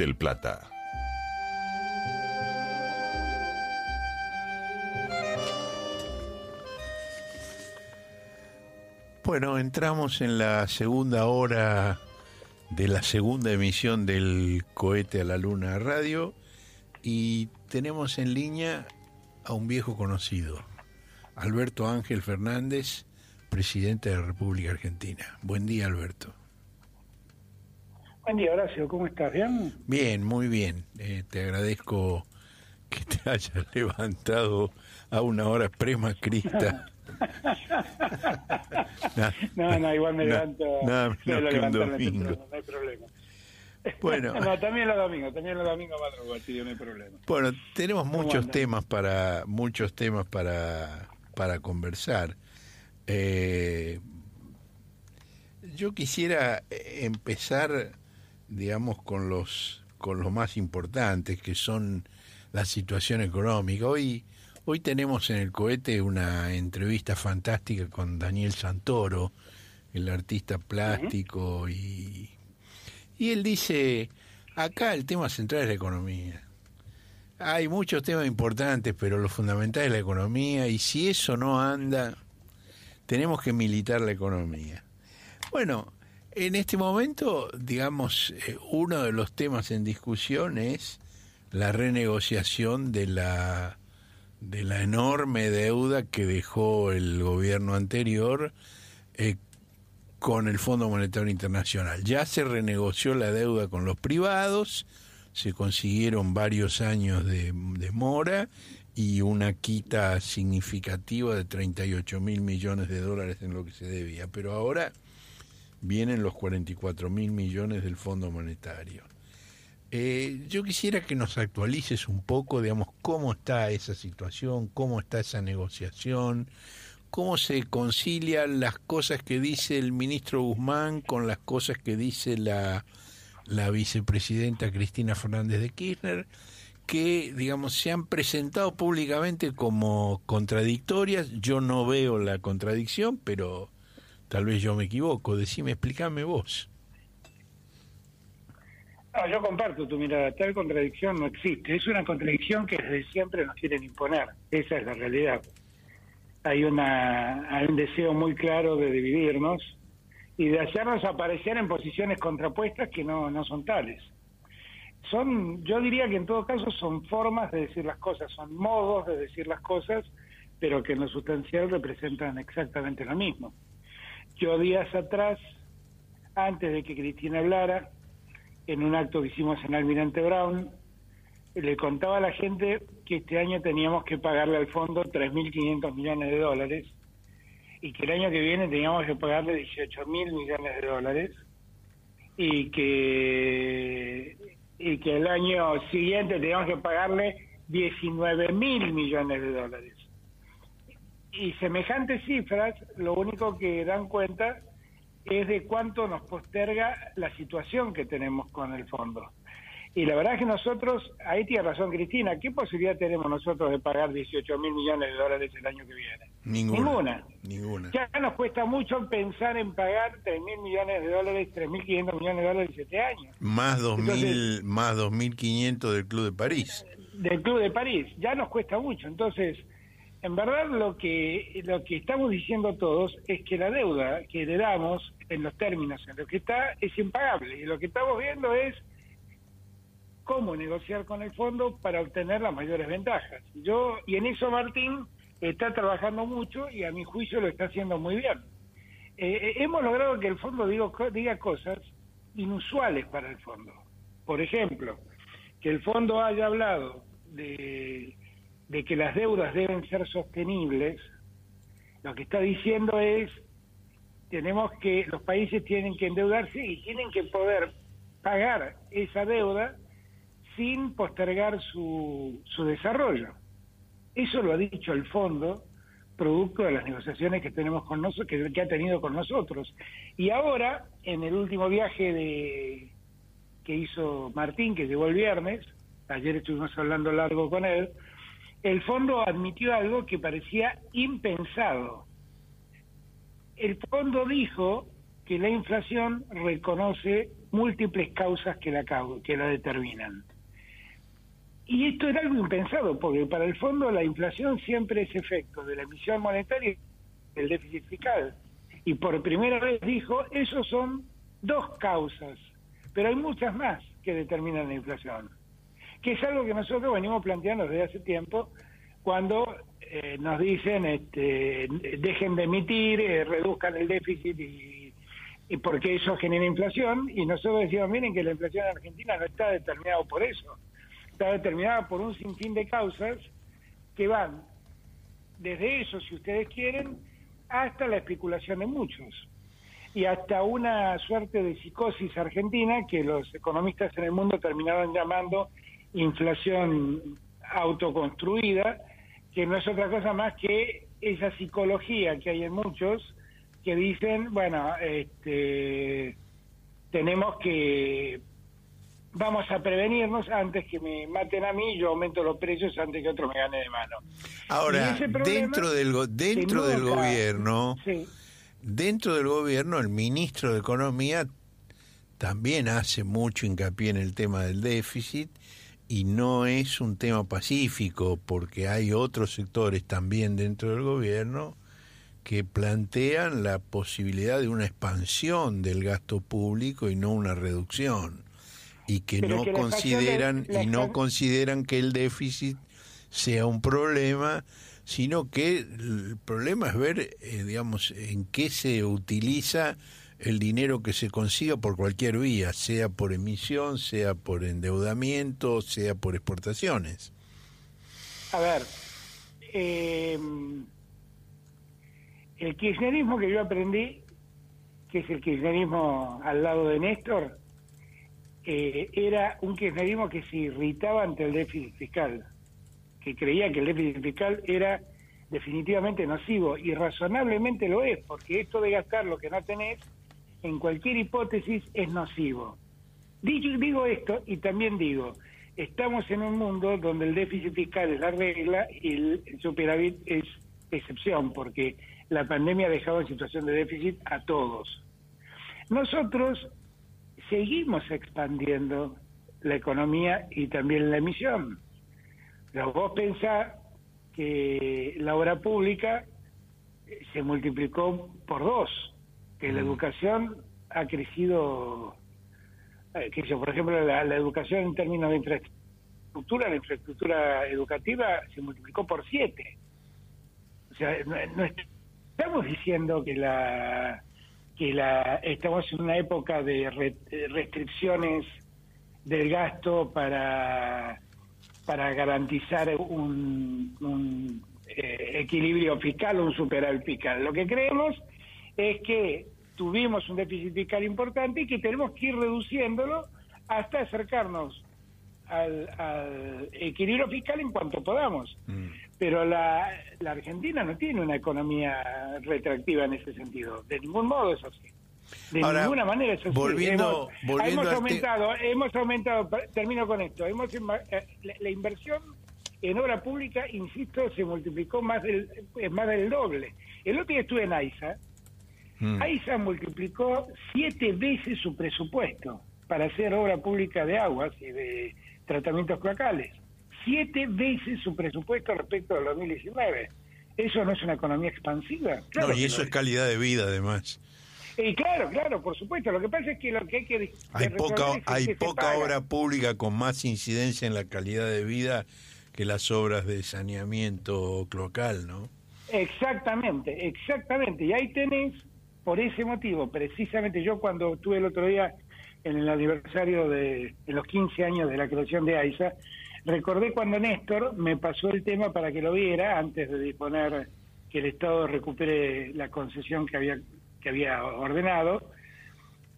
del Plata. Bueno, entramos en la segunda hora de la segunda emisión del cohete a la luna radio y tenemos en línea a un viejo conocido, Alberto Ángel Fernández, presidente de la República Argentina. Buen día, Alberto. Buen día, Horacio. ¿Cómo estás? ¿Bien? Bien, muy bien. Eh, te agradezco que te hayas levantado a una hora premacrista. no, no, igual me levanto. Nada menos que un domingo. no hay problema. Bueno. no, también los domingos, también los domingos madrugo, tío, no hay problema. Bueno, tenemos muchos temas para muchos temas para para conversar. Eh, yo quisiera empezar, digamos, con los con los más importantes, que son la situación económica. Hoy hoy tenemos en el cohete una entrevista fantástica con Daniel Santoro, el artista plástico y y él dice, acá el tema central es la economía. Hay muchos temas importantes, pero lo fundamental es la economía y si eso no anda, tenemos que militar la economía. Bueno, en este momento, digamos, eh, uno de los temas en discusión es la renegociación de la de la enorme deuda que dejó el gobierno anterior eh, con el Fondo Monetario Internacional. Ya se renegoció la deuda con los privados, se consiguieron varios años de, de mora y una quita significativa de 38 mil millones de dólares en lo que se debía. Pero ahora vienen los 44 mil millones del Fondo Monetario. Eh, yo quisiera que nos actualices un poco, digamos, cómo está esa situación, cómo está esa negociación, cómo se concilian las cosas que dice el ministro Guzmán con las cosas que dice la, la vicepresidenta Cristina Fernández de Kirchner, que, digamos, se han presentado públicamente como contradictorias. Yo no veo la contradicción, pero tal vez yo me equivoco. Decime, explícame vos. No, yo comparto tu mirada. Tal contradicción no existe. Es una contradicción que desde siempre nos quieren imponer. Esa es la realidad. Hay, una, hay un deseo muy claro de dividirnos y de hacernos aparecer en posiciones contrapuestas que no, no son tales. Son, yo diría que en todo caso son formas de decir las cosas, son modos de decir las cosas, pero que en lo sustancial representan exactamente lo mismo. Yo días atrás, antes de que Cristina hablara, en un acto que hicimos en Almirante Brown, le contaba a la gente que este año teníamos que pagarle al fondo 3.500 millones de dólares y que el año que viene teníamos que pagarle 18 mil millones de dólares y que y que el año siguiente teníamos que pagarle 19 mil millones de dólares. Y semejantes cifras, lo único que dan cuenta es de cuánto nos posterga la situación que tenemos con el fondo. Y la verdad es que nosotros, ahí tiene razón Cristina, ¿qué posibilidad tenemos nosotros de pagar 18 mil millones de dólares el año que viene? Ninguna. Ninguna. Ya nos cuesta mucho pensar en pagar 3 mil millones de dólares, 3.500 millones de dólares en 7 años. Más 2.000, más 2.500 del Club de París. Del Club de París, ya nos cuesta mucho. Entonces, en verdad lo que, lo que estamos diciendo todos es que la deuda que le damos en los términos en los que está es impagable. Y lo que estamos viendo es cómo negociar con el fondo para obtener las mayores ventajas. Yo y en eso Martín está trabajando mucho y a mi juicio lo está haciendo muy bien. Eh, eh, hemos logrado que el fondo digo, diga cosas inusuales para el fondo. Por ejemplo, que el fondo haya hablado de, de que las deudas deben ser sostenibles, lo que está diciendo es tenemos que los países tienen que endeudarse y tienen que poder pagar esa deuda sin postergar su, su desarrollo. Eso lo ha dicho el fondo, producto de las negociaciones que tenemos con nosotros, que, ha tenido con nosotros. Y ahora, en el último viaje de que hizo Martín, que llegó el viernes, ayer estuvimos hablando largo con él, el fondo admitió algo que parecía impensado. El fondo dijo que la inflación reconoce múltiples causas que la, que la determinan. Y esto era algo impensado, porque para el fondo la inflación siempre es efecto de la emisión monetaria del déficit fiscal. Y por primera vez dijo, esos son dos causas, pero hay muchas más que determinan la inflación. Que es algo que nosotros venimos planteando desde hace tiempo, cuando eh, nos dicen, este, dejen de emitir, eh, reduzcan el déficit y, porque eso genera inflación, y nosotros decimos, miren que la inflación en Argentina no está determinada por eso está determinada por un sinfín de causas que van desde eso, si ustedes quieren, hasta la especulación de muchos. Y hasta una suerte de psicosis argentina que los economistas en el mundo terminaron llamando inflación autoconstruida, que no es otra cosa más que esa psicología que hay en muchos que dicen, bueno, este, tenemos que vamos a prevenirnos antes que me maten a mí, yo aumento los precios antes que otro me gane de mano. Ahora, dentro del dentro del gobierno, dentro del gobierno el ministro de Economía también hace mucho hincapié en el tema del déficit y no es un tema pacífico porque hay otros sectores también dentro del gobierno que plantean la posibilidad de una expansión del gasto público y no una reducción y que no consideran y no consideran que el déficit sea un problema sino que el problema es ver eh, digamos en qué se utiliza el dinero que se consiga por cualquier vía sea por emisión sea por endeudamiento sea por exportaciones. A ver em, el kirchnerismo que yo aprendí que es el kirchnerismo al lado de Néstor eh, era un kirchnerismo que se irritaba ante el déficit fiscal, que creía que el déficit fiscal era definitivamente nocivo y razonablemente lo es, porque esto de gastar lo que no tenés, en cualquier hipótesis es nocivo. Digo, digo esto y también digo, estamos en un mundo donde el déficit fiscal es la regla y el superávit es excepción, porque la pandemia ha dejado en situación de déficit a todos. Nosotros seguimos expandiendo la economía y también la emisión. Pero vos pensás que la obra pública se multiplicó por dos, que la educación ha crecido, eh, que por ejemplo, la, educación en términos de infraestructura, la infraestructura educativa se multiplicó por siete. O sea, no estamos diciendo que la que la, estamos en una época de restricciones del gasto para, para garantizar un, eh, equilibrio fiscal un superávit fiscal. Lo que creemos es que tuvimos un déficit fiscal importante y que tenemos que ir reduciéndolo hasta acercarnos al, equilibrio fiscal en cuanto podamos. Mm. Pero la, la, Argentina no tiene una economía retractiva en ese sentido. De ningún modo es así. De ninguna manera es así. Volviendo, hemos, aumentado, hemos aumentado, termino con esto, hemos eh, la, inversión en obra pública, insisto, se multiplicó más del, más del doble. El otro día estuve en AISA, mm. AISA multiplicó siete veces su presupuesto para hacer obra pública de aguas y de tratamientos cloacales. Siete veces su presupuesto respecto al 2019. ¿Eso no es una economía expansiva? no, y eso es calidad de vida, además. Y claro, claro, por supuesto. Lo que pasa es que lo que hay que... Hay poca, hay poca obra pública con más incidencia en la calidad de vida que las obras de saneamiento cloacal, ¿no? Exactamente, exactamente. Y ahí tenés, por ese motivo, precisamente yo cuando estuve el otro día en el aniversario de, los 15 años de la creación de AISA, recordé cuando Néstor me pasó el tema para que lo viera antes de disponer que el Estado recupere la concesión que había, que había ordenado.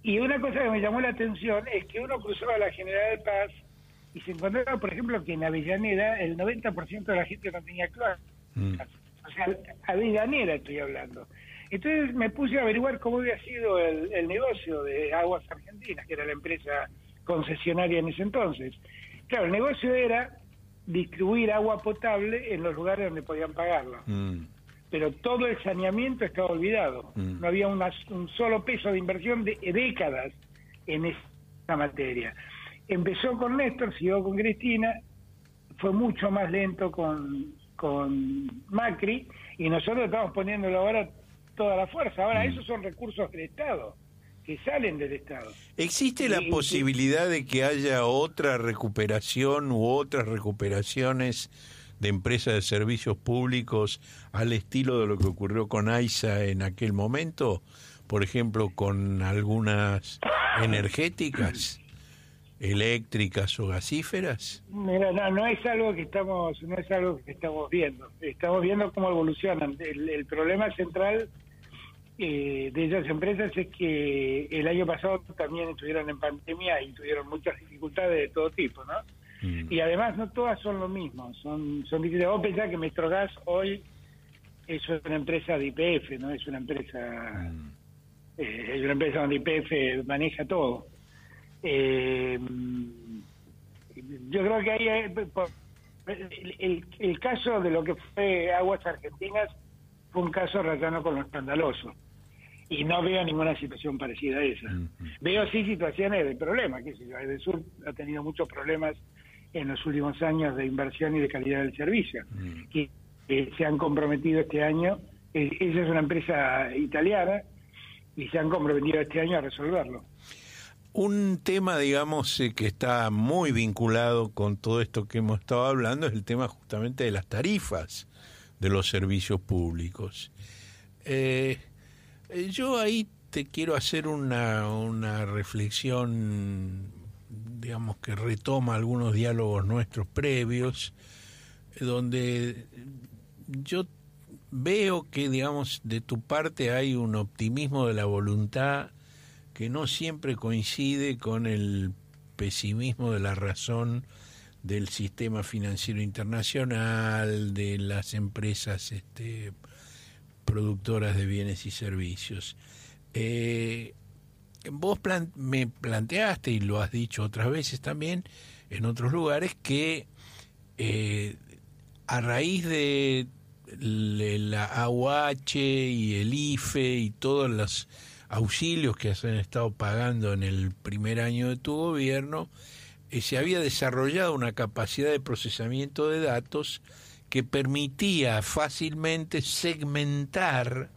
Y una cosa que me llamó la atención es que uno cruzaba la General Paz y se encontraba, por ejemplo, que en Avellaneda el 90% de la gente no tenía cloacas. Mm. O sea, Avellaneda estoy hablando. Entonces me puse a averiguar cómo había sido el, negocio de Aguas Argentinas, que era la empresa concesionaria en ese entonces. Claro, el negocio era distribuir agua potable en los lugares donde podían pagarlo. Mm. Pero todo el saneamiento estaba olvidado. Mm. No había un solo peso de inversión de décadas en ese la materia. Empezó con Néstor, siguió con Cristina, fue mucho más lento con, con Macri y nosotros estamos poniéndolo ahora toda la fuerza. Ahora, mm. esos son recursos del Estado que salen del Estado. ¿Existe la posibilidad de que haya otra recuperación u otras recuperaciones de empresas de servicios públicos al estilo de lo que ocurrió con AISA en aquel momento? Por ejemplo, con algunas energéticas, eléctricas o gasíferas. Mira, no, no es algo que estamos, no es algo que estamos viendo. Estamos viendo cómo evolucionan. el problema central eh, de esas empresas es que el año pasado también estuvieron en pandemia y tuvieron muchas dificultades de todo tipo, ¿no? Mm. Y además no todas son lo mismo, son, son difíciles. Vos pensás que Metrogas hoy es una empresa de IPF, ¿no? Es una empresa, mm. eh, es una empresa donde IPF maneja todo. Eh, yo creo que ahí el, el, caso de lo que fue Aguas Argentinas fue un caso ratano con lo escandaloso. Y no veo ninguna situación parecida a esa. Veo sí situaciones de problema, que si el sur ha tenido muchos problemas en los últimos años de inversión y de calidad del servicio, que, se han comprometido este año, eh, esa es una empresa italiana, y se han comprometido este año a resolverlo. Un tema, digamos, eh, que está muy vinculado con todo esto que hemos estado hablando es el tema justamente de las tarifas de los servicios públicos. Eh, yo ahí te quiero hacer una, una reflexión, digamos, que retoma algunos diálogos nuestros previos, donde yo veo que, digamos, de tu parte hay un optimismo de la voluntad que no siempre coincide con el pesimismo de la razón del sistema financiero internacional, de las empresas este, productoras de bienes y servicios. Eh, vos me planteaste, y lo has dicho otras veces también, en otros lugares, que eh, a raíz de la AUH y el IFE y todos los auxilios que se han estado pagando en el primer año de tu gobierno, se había desarrollado una capacidad de procesamiento de datos que permitía fácilmente segmentar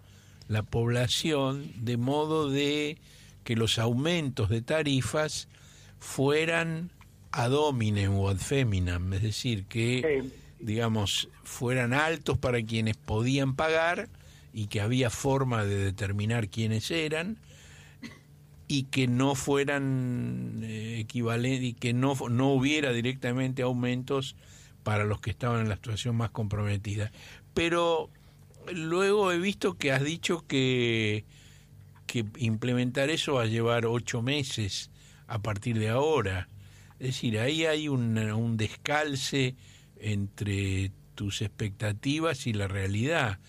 la población de modo de que los aumentos de tarifas fueran ad hominem o ad feminam, es decir, que digamos fueran altos para quienes podían pagar y que había forma de determinar quiénes eran y que no fueran eh, equivalentes y que no, no hubiera directamente aumentos para los que estaban en la situación más comprometida. Pero luego he visto que has dicho que, que implementar eso va a llevar ocho meses a partir de ahora. Es decir, ahí hay un, un descalce entre tus expectativas y la realidad.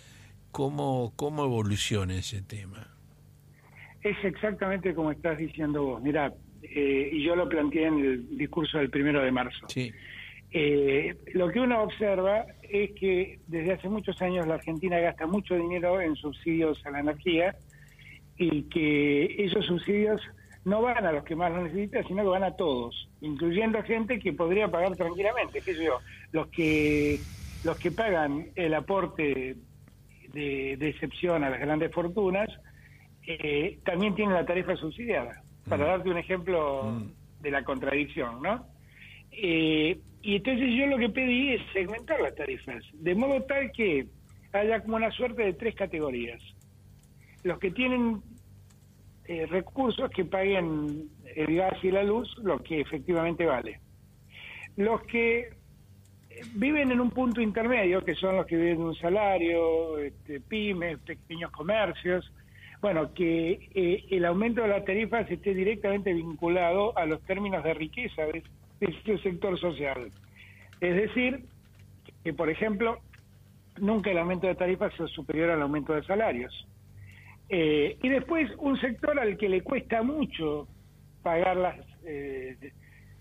¿Cómo, cómo evoluciona ese tema? Es exactamente como estás diciendo vos. Mira, eh, y yo lo planteé en el discurso del primero de marzo. Eh, lo que uno observa es que desde hace muchos años la Argentina gasta mucho dinero en subsidios a la energía y que esos subsidios no van a los que más lo necesitan, sino que van a todos, incluyendo gente que podría pagar tranquilamente, qué sé yo, los que los que pagan el aporte de, de excepción a las grandes fortunas eh, también tiene la tarifa subsidiada, para mm. darte un ejemplo mm. de la contradicción, ¿no? Eh, y entonces yo lo que pedí es segmentar las tarifas, de modo tal que haya como una suerte de tres categorías. Los que tienen eh, recursos que paguen el gas y la luz, lo que efectivamente vale. Los que viven en un punto intermedio, que son los que viven de un salario, este, pymes, pequeños comercios, bueno, que eh, el aumento de las tarifas esté directamente vinculado a los términos de riqueza de, este sector social. Es decir, que por ejemplo, nunca el aumento de tarifas sea superior al aumento de salarios. Eh, y después un sector al que le cuesta mucho pagar las, eh,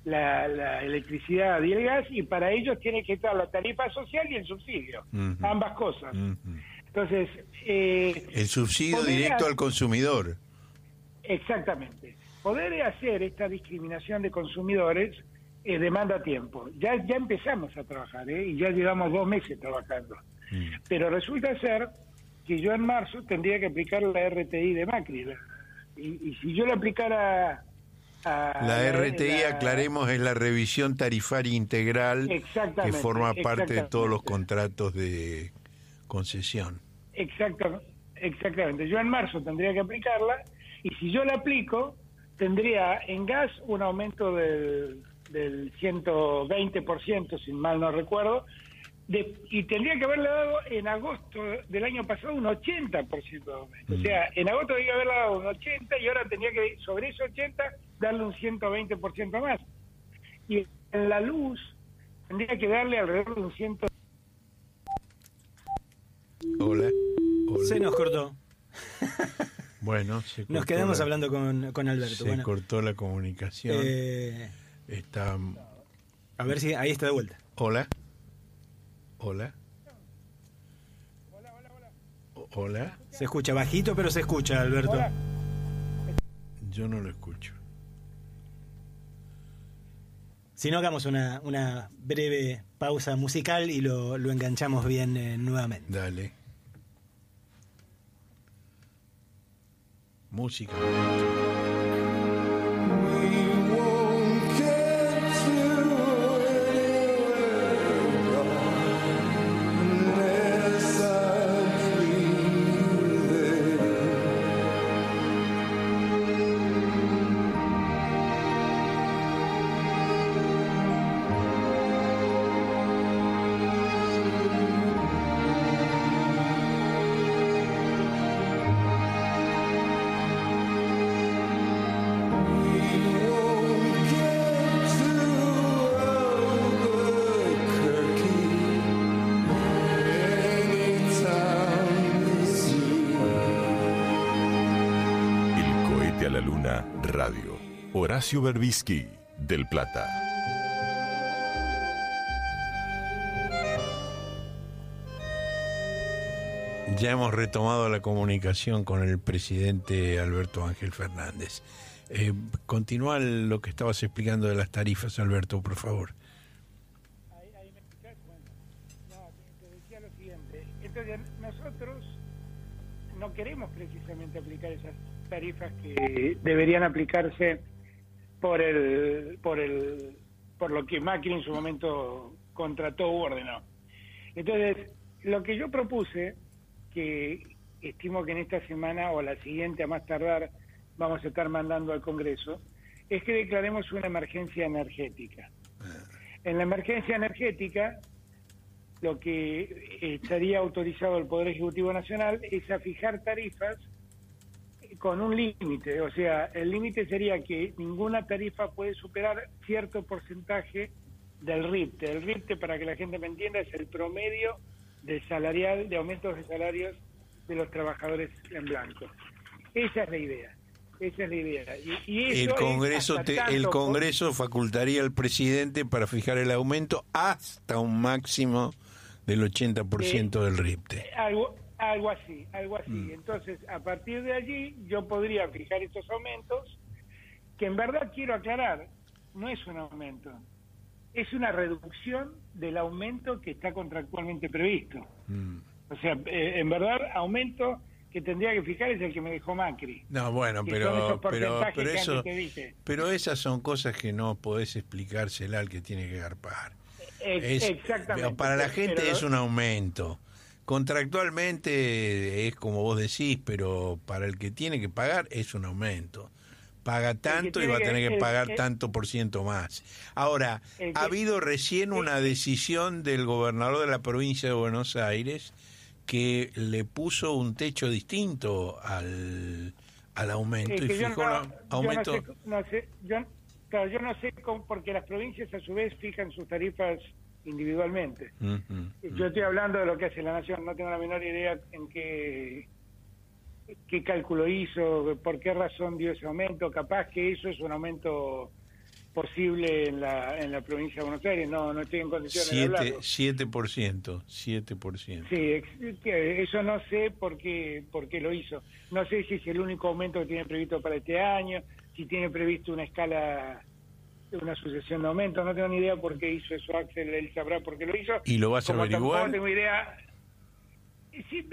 la, electricidad y el gas y para ellos tiene que estar la tarifa social y el subsidio, ambas cosas. Entonces... Eh, el subsidio directo al consumidor. Exactamente. poder hacer esta discriminación de consumidores eh, demanda tiempo. Ya, ya empezamos a trabajar ¿eh? y ya llevamos dos meses trabajando. Mm. Pero resulta ser que yo en marzo tendría que aplicar la RTI de Macri. Y, y si yo la aplicara la RTI, aclaremos, es la revisión tarifaria integral que forma parte de todos los contratos de concesión. Exactamente, exactamente. Yo en marzo tendría que aplicarla y si yo la aplico, tendría en gas un aumento del, del 120%, si mal no recuerdo, y tendría que haberle dado en agosto del año pasado un 80% de aumento. O mm. sea, en agosto debía haberle dado un 80 y ahora tendría que, sobre ese 80, darle un 120% más. Y en la luz tendría que darle alrededor de un 100. Hola. Se nos cortó. bueno, nos quedamos hablando con, con Alberto. Se cortó la comunicación. Eh, está. A ver si ahí está de vuelta. Hola. Hola. Hola. Se escucha bajito, pero se escucha, Alberto. Yo no lo escucho. Si no, hagamos una, una breve pausa musical y lo, lo enganchamos bien eh, nuevamente. Dale. Música. Horacio Berbisky, del Plata. Ya hemos retomado la comunicación con el presidente Alberto Ángel Fernández. Eh, continúa lo que estabas explicando de las tarifas, Alberto, por favor. Ahí, me escuchás, bueno. No, te decía lo siguiente. Entonces, nosotros no queremos precisamente aplicar esas tarifas que deberían aplicarse por el por el por lo que Macri en su momento contrató u ordenó. Entonces, lo que yo propuse, que estimo que en esta semana o la siguiente a más tardar vamos a estar mandando al Congreso, es que declaremos una emergencia energética. Ah. En la emergencia energética, lo que estaría autorizado el Poder Ejecutivo Nacional es a fijar tarifas con un límite, o sea, el límite sería que ninguna tarifa puede superar cierto porcentaje del RIPTE. El RIPTE, para que la gente me entienda, es el promedio de salarial, de aumentos de salarios de los trabajadores en blanco. Esa es la idea. Esa es la idea. Y, el Congreso, el Congreso facultaría al presidente para fijar el aumento hasta un máximo del 80% del RIPTE. Algo, algo así, algo así. Mm. Entonces, a partir de allí, yo podría fijar estos aumentos, que en verdad quiero aclarar, no es un aumento, es una reducción del aumento que está contractualmente previsto. Mm. O sea, eh, en verdad, aumento que tendría que fijar es el que me dejó Macri. No, bueno, pero pero pero eso, pero esas son cosas que no podés explicársela al que tiene que garpar. exactamente. Para la gente es un aumento. Contractualmente es como vos decís, pero para el que tiene que pagar es un aumento. Paga tanto y va a tener que, pagar tanto por ciento más. Ahora, ha habido recién una decisión del gobernador de la provincia de Buenos Aires que le puso un techo distinto al, al aumento y fijó aumento. Yo no sé, yo, yo no sé cómo, porque las provincias a su vez fijan sus tarifas individualmente. Yo estoy hablando de lo que hace la Nación, no tengo la menor idea en qué, qué cálculo hizo, por qué razón dio ese aumento, capaz que eso es un aumento posible en la, en la provincia de Buenos Aires, no, no estoy en condiciones de hablarlo. 7%, 7%. Sí, eso no sé por qué, por qué lo hizo. No sé si es el único aumento que tiene previsto para este año, si tiene previsto una escala una sucesión de aumentos. No tengo ni idea por qué hizo eso Axel, él sabrá por qué lo hizo. ¿Y lo vas a averiguar? No tengo idea. Sí,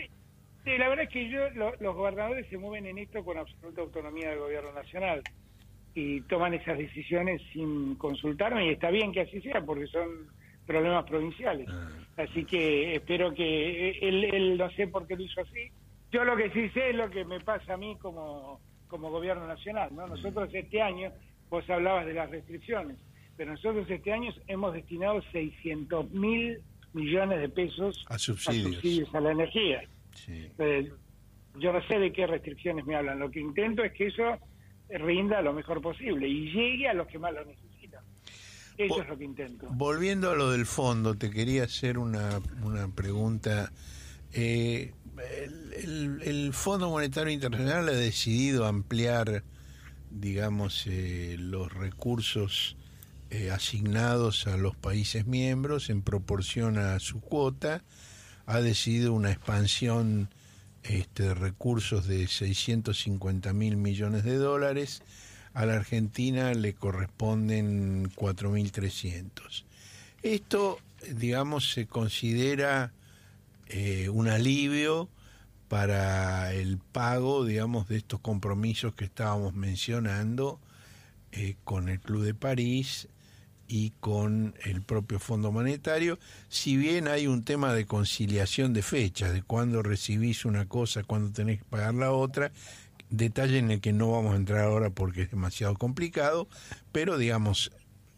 la verdad es que yo, los gobernadores se mueven en esto con absoluta autonomía del gobierno nacional y toman esas decisiones sin consultarme y está bien que así sea porque son problemas provinciales. Ah. Así que espero que él, él no sé por qué lo hizo así. Yo lo que sí sé es lo que me pasa a mí como, como gobierno nacional. ¿no? Nosotros este año Vos hablabas de las restricciones, pero nosotros este año hemos destinado 600 mil millones de pesos a subsidios a, la energía. Eh, yo no sé de qué restricciones me hablan. Lo que intento es que eso rinda lo mejor posible y llegue a los que más lo necesitan. Eso es lo que intento. Volviendo a lo del fondo, te quería hacer una, una pregunta. Eh, el, el, Fondo Monetario Internacional ha decidido ampliar digamos, eh, los recursos eh, asignados a los países miembros en proporción a su cuota, ha decidido una expansión este, de recursos de 650 mil millones de dólares, a la Argentina le corresponden 4.300. Esto, digamos, se considera eh, un alivio para el pago, digamos, de estos compromisos que estábamos mencionando eh, con el Club de París y con el propio Fondo Monetario, si bien hay un tema de conciliación de fechas, de cuándo recibís una cosa, cuándo tenés que pagar la otra, detalle en el que no vamos a entrar ahora porque es demasiado complicado, pero digamos,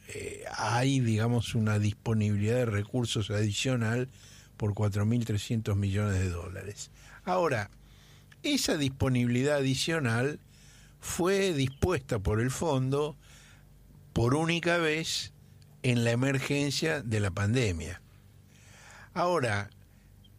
eh, hay digamos una disponibilidad de recursos adicional por 4.300 millones de dólares. Ahora, esa disponibilidad adicional fue dispuesta por el fondo por única vez en la emergencia de la pandemia. Ahora,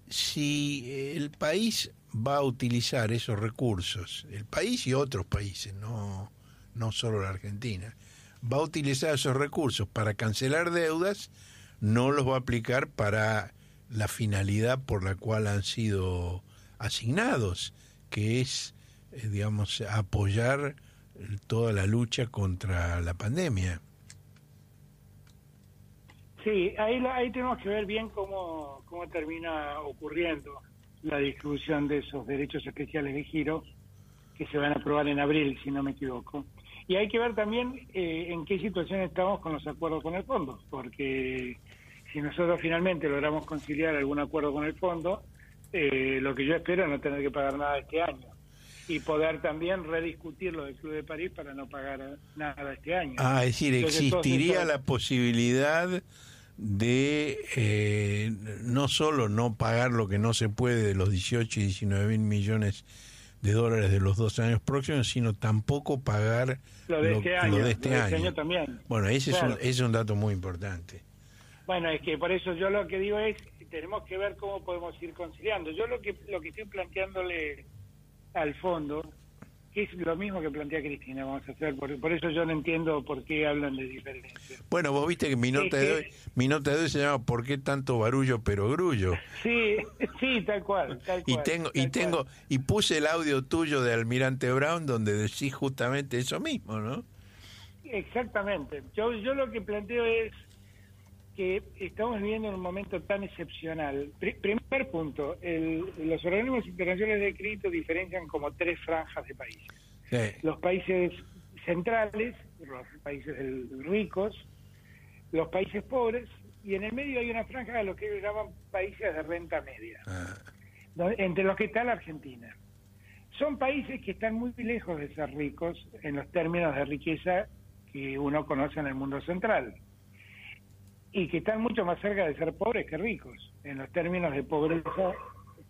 si el país va a utilizar esos recursos, el país y otros países, no, no solo la Argentina, va a utilizar esos recursos para cancelar deudas, no los va a aplicar para la finalidad por la cual han sido asignados, que es, eh, digamos, apoyar toda la lucha contra la pandemia. Sí, ahí, ahí tenemos que ver bien cómo, cómo termina ocurriendo la distribución de esos derechos especiales de giro que se van a aprobar en abril, si no me equivoco. Y hay que ver también eh, en qué situación estamos con los acuerdos con el fondo, porque si nosotros finalmente logramos conciliar algún acuerdo con el fondo, eh, lo que yo espero es no tener que pagar nada este año y poder también rediscutir lo del Club de París para no pagar nada este año. Ah, es decir, existiría la posibilidad de eh, no solo no pagar lo que no se puede de los 18 y 19 mil millones de dólares de los dos años próximos, sino tampoco pagar lo de este, año, este, año. también. Bueno, ese, es un, ese es un dato muy importante. Bueno, es que por eso yo lo que digo es tenemos que ver cómo podemos ir conciliando. Yo lo que lo que estoy planteándole al fondo que es lo mismo que plantea Cristina, vamos a hacer, por, por eso yo no entiendo por qué hablan de diferencia. Bueno, vos viste que mi nota, de hoy, mi nota de hoy se llama ¿Por qué tanto barullo pero grullo? Sí, sí, tal cual, tal cual. Y tengo, y tengo, y puse el audio tuyo de Almirante Brown donde decís justamente eso mismo, ¿no? Exactamente. Yo, yo lo que planteo es que estamos viviendo en un momento tan excepcional. primer punto, los organismos internacionales de crédito diferencian como tres franjas de países. Los países centrales, los países ricos, los países pobres, y en el medio hay una franja de lo que ellos llaman países de renta media, ah. entre los que está la Argentina. Son países que están muy lejos de ser ricos en los términos de riqueza que uno conoce en el mundo central y que están mucho más cerca de ser pobres que ricos, en los términos de pobreza,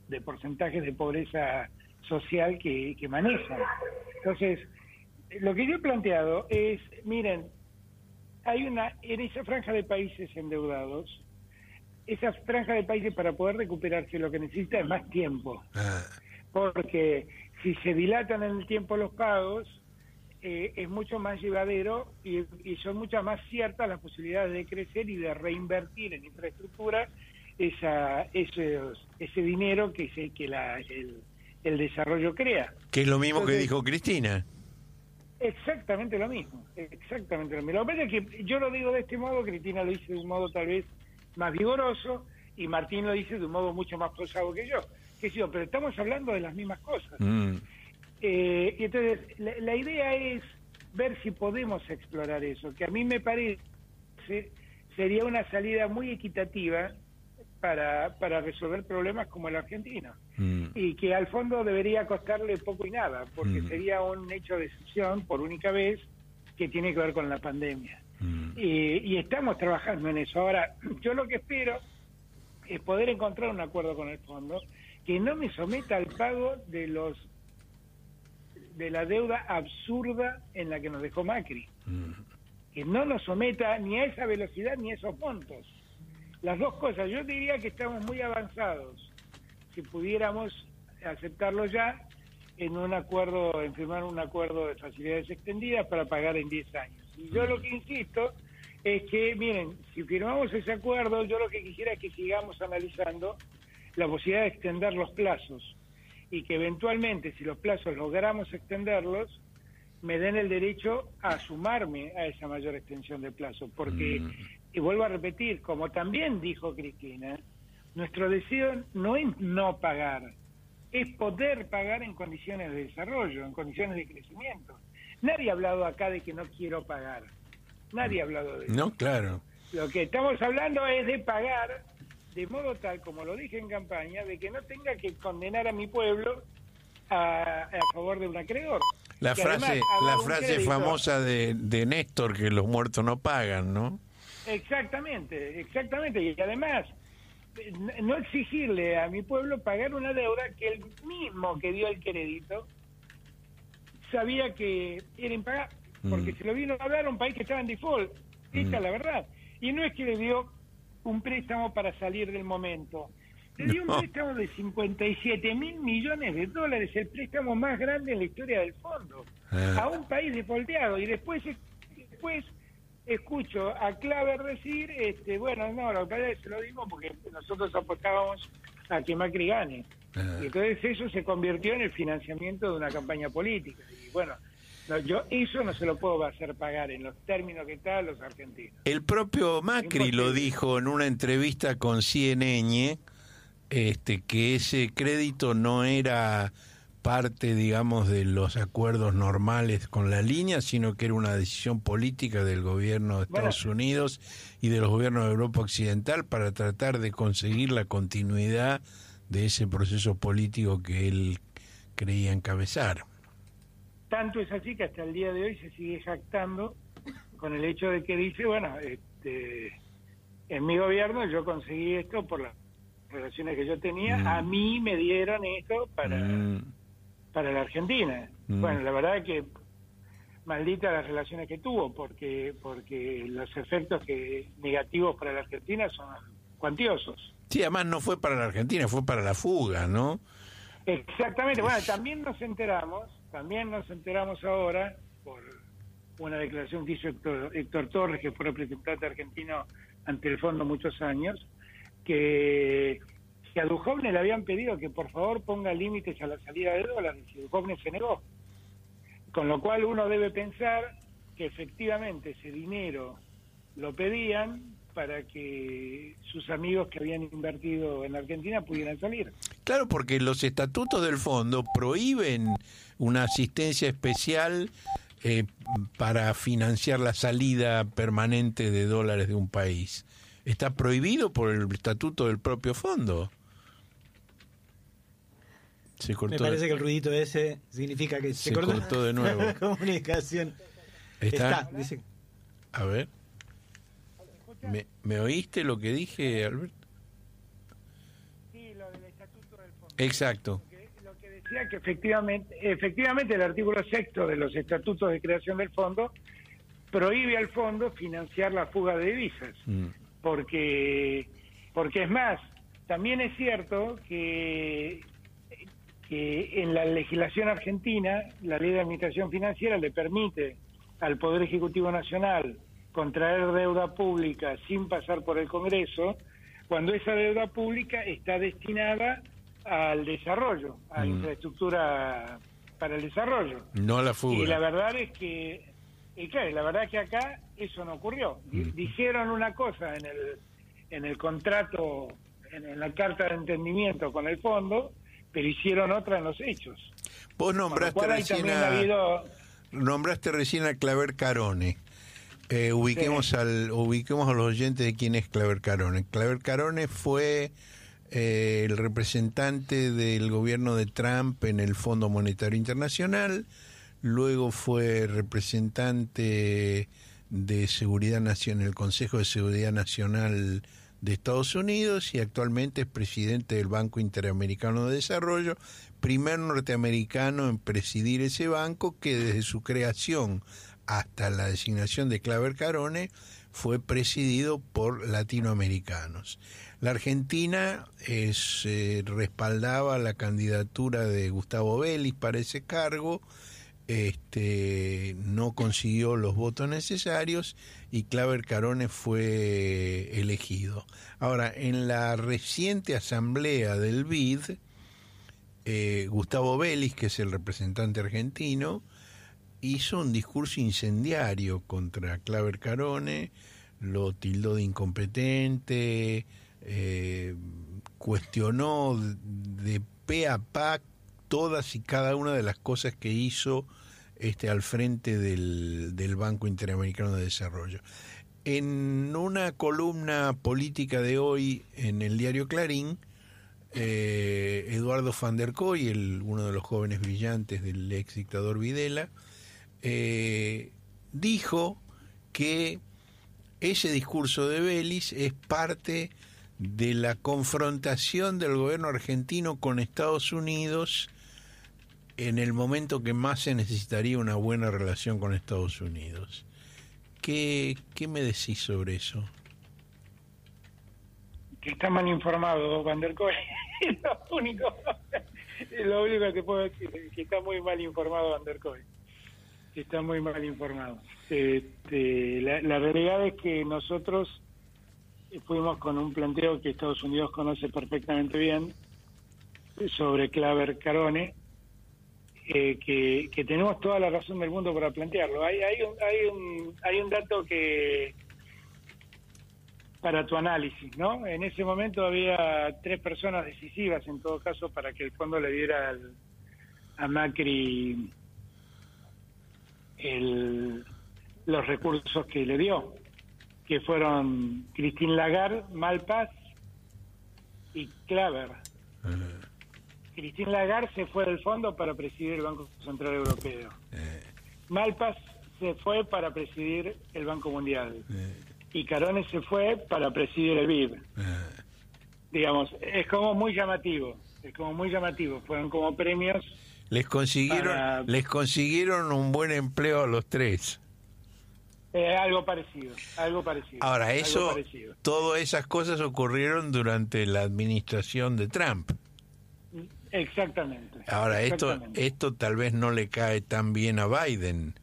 de porcentajes de pobreza social que, manejan. Entonces, lo que yo he planteado es, miren, hay una, en esa franja de países endeudados, esa franja de países para poder recuperarse lo que necesita es más tiempo. Ah. Porque si se dilatan en el tiempo los pagos, eh, es mucho más llevadero y, son muchas más ciertas las posibilidades de crecer y de reinvertir en infraestructura esa, ese, ese dinero que, se, que la, el, desarrollo crea. Que es lo mismo que dijo Cristina. Exactamente lo mismo, exactamente lo mismo. Lo que pasa es que yo lo digo de este modo, Cristina lo dice de un modo tal vez más vigoroso y Martín lo dice de un modo mucho más posado que yo. Que yo, pero estamos hablando de las mismas cosas. Mm. Eh, y entonces, la, la idea es ver si podemos explorar eso, que a mí me parece sería una salida muy equitativa para, para resolver problemas como el argentino. Mm. Y que al fondo debería costarle poco y nada, porque Mm. sería un hecho de excepción por única vez que tiene que ver con la pandemia. Mm. Y, y estamos trabajando en eso. Ahora, yo lo que espero es poder encontrar un acuerdo con el fondo que no me someta al pago de los de la deuda absurda en la que nos dejó Macri Mm. que no nos someta ni a esa velocidad ni a esos montos. Las dos cosas, yo diría que estamos muy avanzados. Si pudiéramos aceptarlo ya en un acuerdo, en firmar un acuerdo de facilidades extendidas para pagar en 10 años. Y yo lo que insisto es que, miren, si firmamos ese acuerdo, yo lo que quisiera es que sigamos analizando la posibilidad de extender los plazos y que eventualmente, si los plazos logramos extenderlos, me den el derecho a sumarme a esa mayor extensión de plazo, porque, y vuelvo a repetir, como también dijo Cristina, nuestro deseo no es no pagar, es poder pagar en condiciones de desarrollo, en condiciones de crecimiento. Nadie ha hablado acá de que no quiero pagar, nadie ha hablado de eso. No, claro. Lo que estamos hablando es de pagar de modo tal, como lo dije en campaña, de que no tenga que condenar a mi pueblo a, a favor de un acreedor. La Que frase, además, la frase crédito- famosa de, de Néstor que los muertos no pagan, ¿no? Exactamente, exactamente. Y además, no exigirle a mi pueblo pagar una deuda que el mismo que dio el crédito sabía que era impagable, porque Mm. se lo vino a hablar a un país que estaba en default. Esa Mm. es la verdad. Y no es que le dio un préstamo para salir del momento. Le dio No. un préstamo de 57 mil millones de dólares, el préstamo más grande en la historia del fondo, Ah. a un país defolteado. Y después, después escucho a Claver decir, este, bueno, no, lo que se lo dimos porque nosotros apostábamos a que Macri gane. Ah. Y entonces eso se convirtió en el financiamiento de una campaña política. Y bueno, no, yo eso no se lo puedo hacer pagar en los términos que está a los argentinos. El propio Macri lo dijo en una entrevista con CNN, este, que ese crédito no era parte, digamos, de los acuerdos normales con la línea, sino que era una decisión política del gobierno de Bueno. Estados Unidos y de los gobiernos de Europa Occidental para tratar de conseguir la continuidad de ese proceso político que él creía encabezar. Tanto es así que hasta el día de hoy se sigue jactando con el hecho de que dice, bueno, este, en mi gobierno yo conseguí esto por las relaciones que yo tenía, Mm. a mí me dieron esto para, Mm, para la Argentina. Mm. Bueno, la verdad que maldita las relaciones que tuvo, porque porque los efectos que negativos para la Argentina son cuantiosos. Sí, además no fue para la Argentina, fue para la fuga, ¿no? Exactamente. Bueno, también nos enteramos, también nos enteramos ahora por una declaración que hizo Héctor, Torres, que fue representante argentino ante el fondo muchos años, que, que a Duhovne le habían pedido que por favor ponga límites a la salida de dólares y Duhovne se negó. Con lo cual uno debe pensar que efectivamente ese dinero lo pedían para que sus amigos que habían invertido en Argentina pudieran salir. Claro, porque los estatutos del fondo prohíben una asistencia especial eh, para financiar la salida permanente de dólares de un país. Está prohibido por el estatuto del propio fondo. Se Me cortó. parece que el ruidito ese significa que se, Se cortó de nuevo. la comunicación. ¿Está? Está, dice- A ver. ¿Me, me oíste lo que dije, Alberto? Sí, lo del estatuto del fondo. Exacto. Que- decía efectivamente, efectivamente el artículo sexto de los estatutos de creación del fondo prohíbe al fondo financiar la fuga de divisas, Mm. porque porque es más, también es cierto que que en la legislación argentina la ley de administración financiera le permite al Poder Ejecutivo Nacional contraer deuda pública sin pasar por el Congreso, cuando esa deuda pública está destinada al desarrollo, a Mm. infraestructura para el desarrollo. No la fuga. Y la verdad es que, y claro, la verdad es que acá eso no ocurrió. Mm. Dijeron una cosa en el, en el contrato, en, en la carta de entendimiento con el fondo, pero hicieron otra en los hechos. Vos nombraste recién ha a, habido... nombraste recién a Claver Carone. Eh, ubiquemos, al, ubiquemos a los oyentes de quién es Claver Carone. Claver Carone fue eh, el representante del gobierno de Trump en el Fondo Monetario Internacional, luego fue representante de Seguridad Nacional, en el Consejo de Seguridad Nacional de Estados Unidos y actualmente es presidente del Banco Interamericano de Desarrollo, primer norteamericano en presidir ese banco que desde su creación hasta la designación de Claver Carone fue presidido por latinoamericanos. La Argentina eh, respaldaba la candidatura de Gustavo Vélez para ese cargo, este, no consiguió los votos necesarios y Claver Carone fue elegido. Ahora, en la reciente asamblea del BID, eh, Gustavo Vélez, que es el representante argentino, hizo un discurso incendiario contra Claver Carone, lo tildó de incompetente, eh, cuestionó de pe a pa todas y cada una de las cosas que hizo este al frente del, Banco Interamericano de Desarrollo. En una columna política de hoy en el diario Clarín, eh, Eduardo van der Koy, el, uno de los jóvenes brillantes del ex dictador Videla, eh, dijo que ese discurso de Vélez es parte de la confrontación del gobierno argentino con Estados Unidos en el momento que más se necesitaría una buena relación con Estados Unidos. ¿Qué, qué me decís sobre eso? que está mal informado, Van der es lo único, es lo único que puedo decir, que está muy mal informado Van der. Que Está muy mal informado. Este, la, la realidad es que nosotros fuimos con un planteo que Estados Unidos conoce perfectamente bien sobre Claver Carone, eh, que, que tenemos toda la razón del mundo para plantearlo. Hay, hay, un, hay, un, hay un dato que para tu análisis, ¿no? En ese momento había tres personas decisivas, en todo caso, para que el fondo le diera al- a Macri el- los recursos que le dio, que fueron Christine Lagarde, Malpas y Claver. Christine Lagarde se fue del fondo para presidir el Banco Central Europeo. Malpas se fue para presidir el Banco Mundial. Y Carone se fue para presidir el BID. Digamos, es como muy llamativo. Es como muy llamativo. Fueron como premios. Les consiguieron, Para- les consiguieron un buen empleo a los tres. Eh, algo parecido. Algo parecido. Ahora, eso, parecido. todas esas cosas ocurrieron durante la administración de Trump. Exactamente. Ahora, esto, esto tal vez no le cae tan bien a Biden.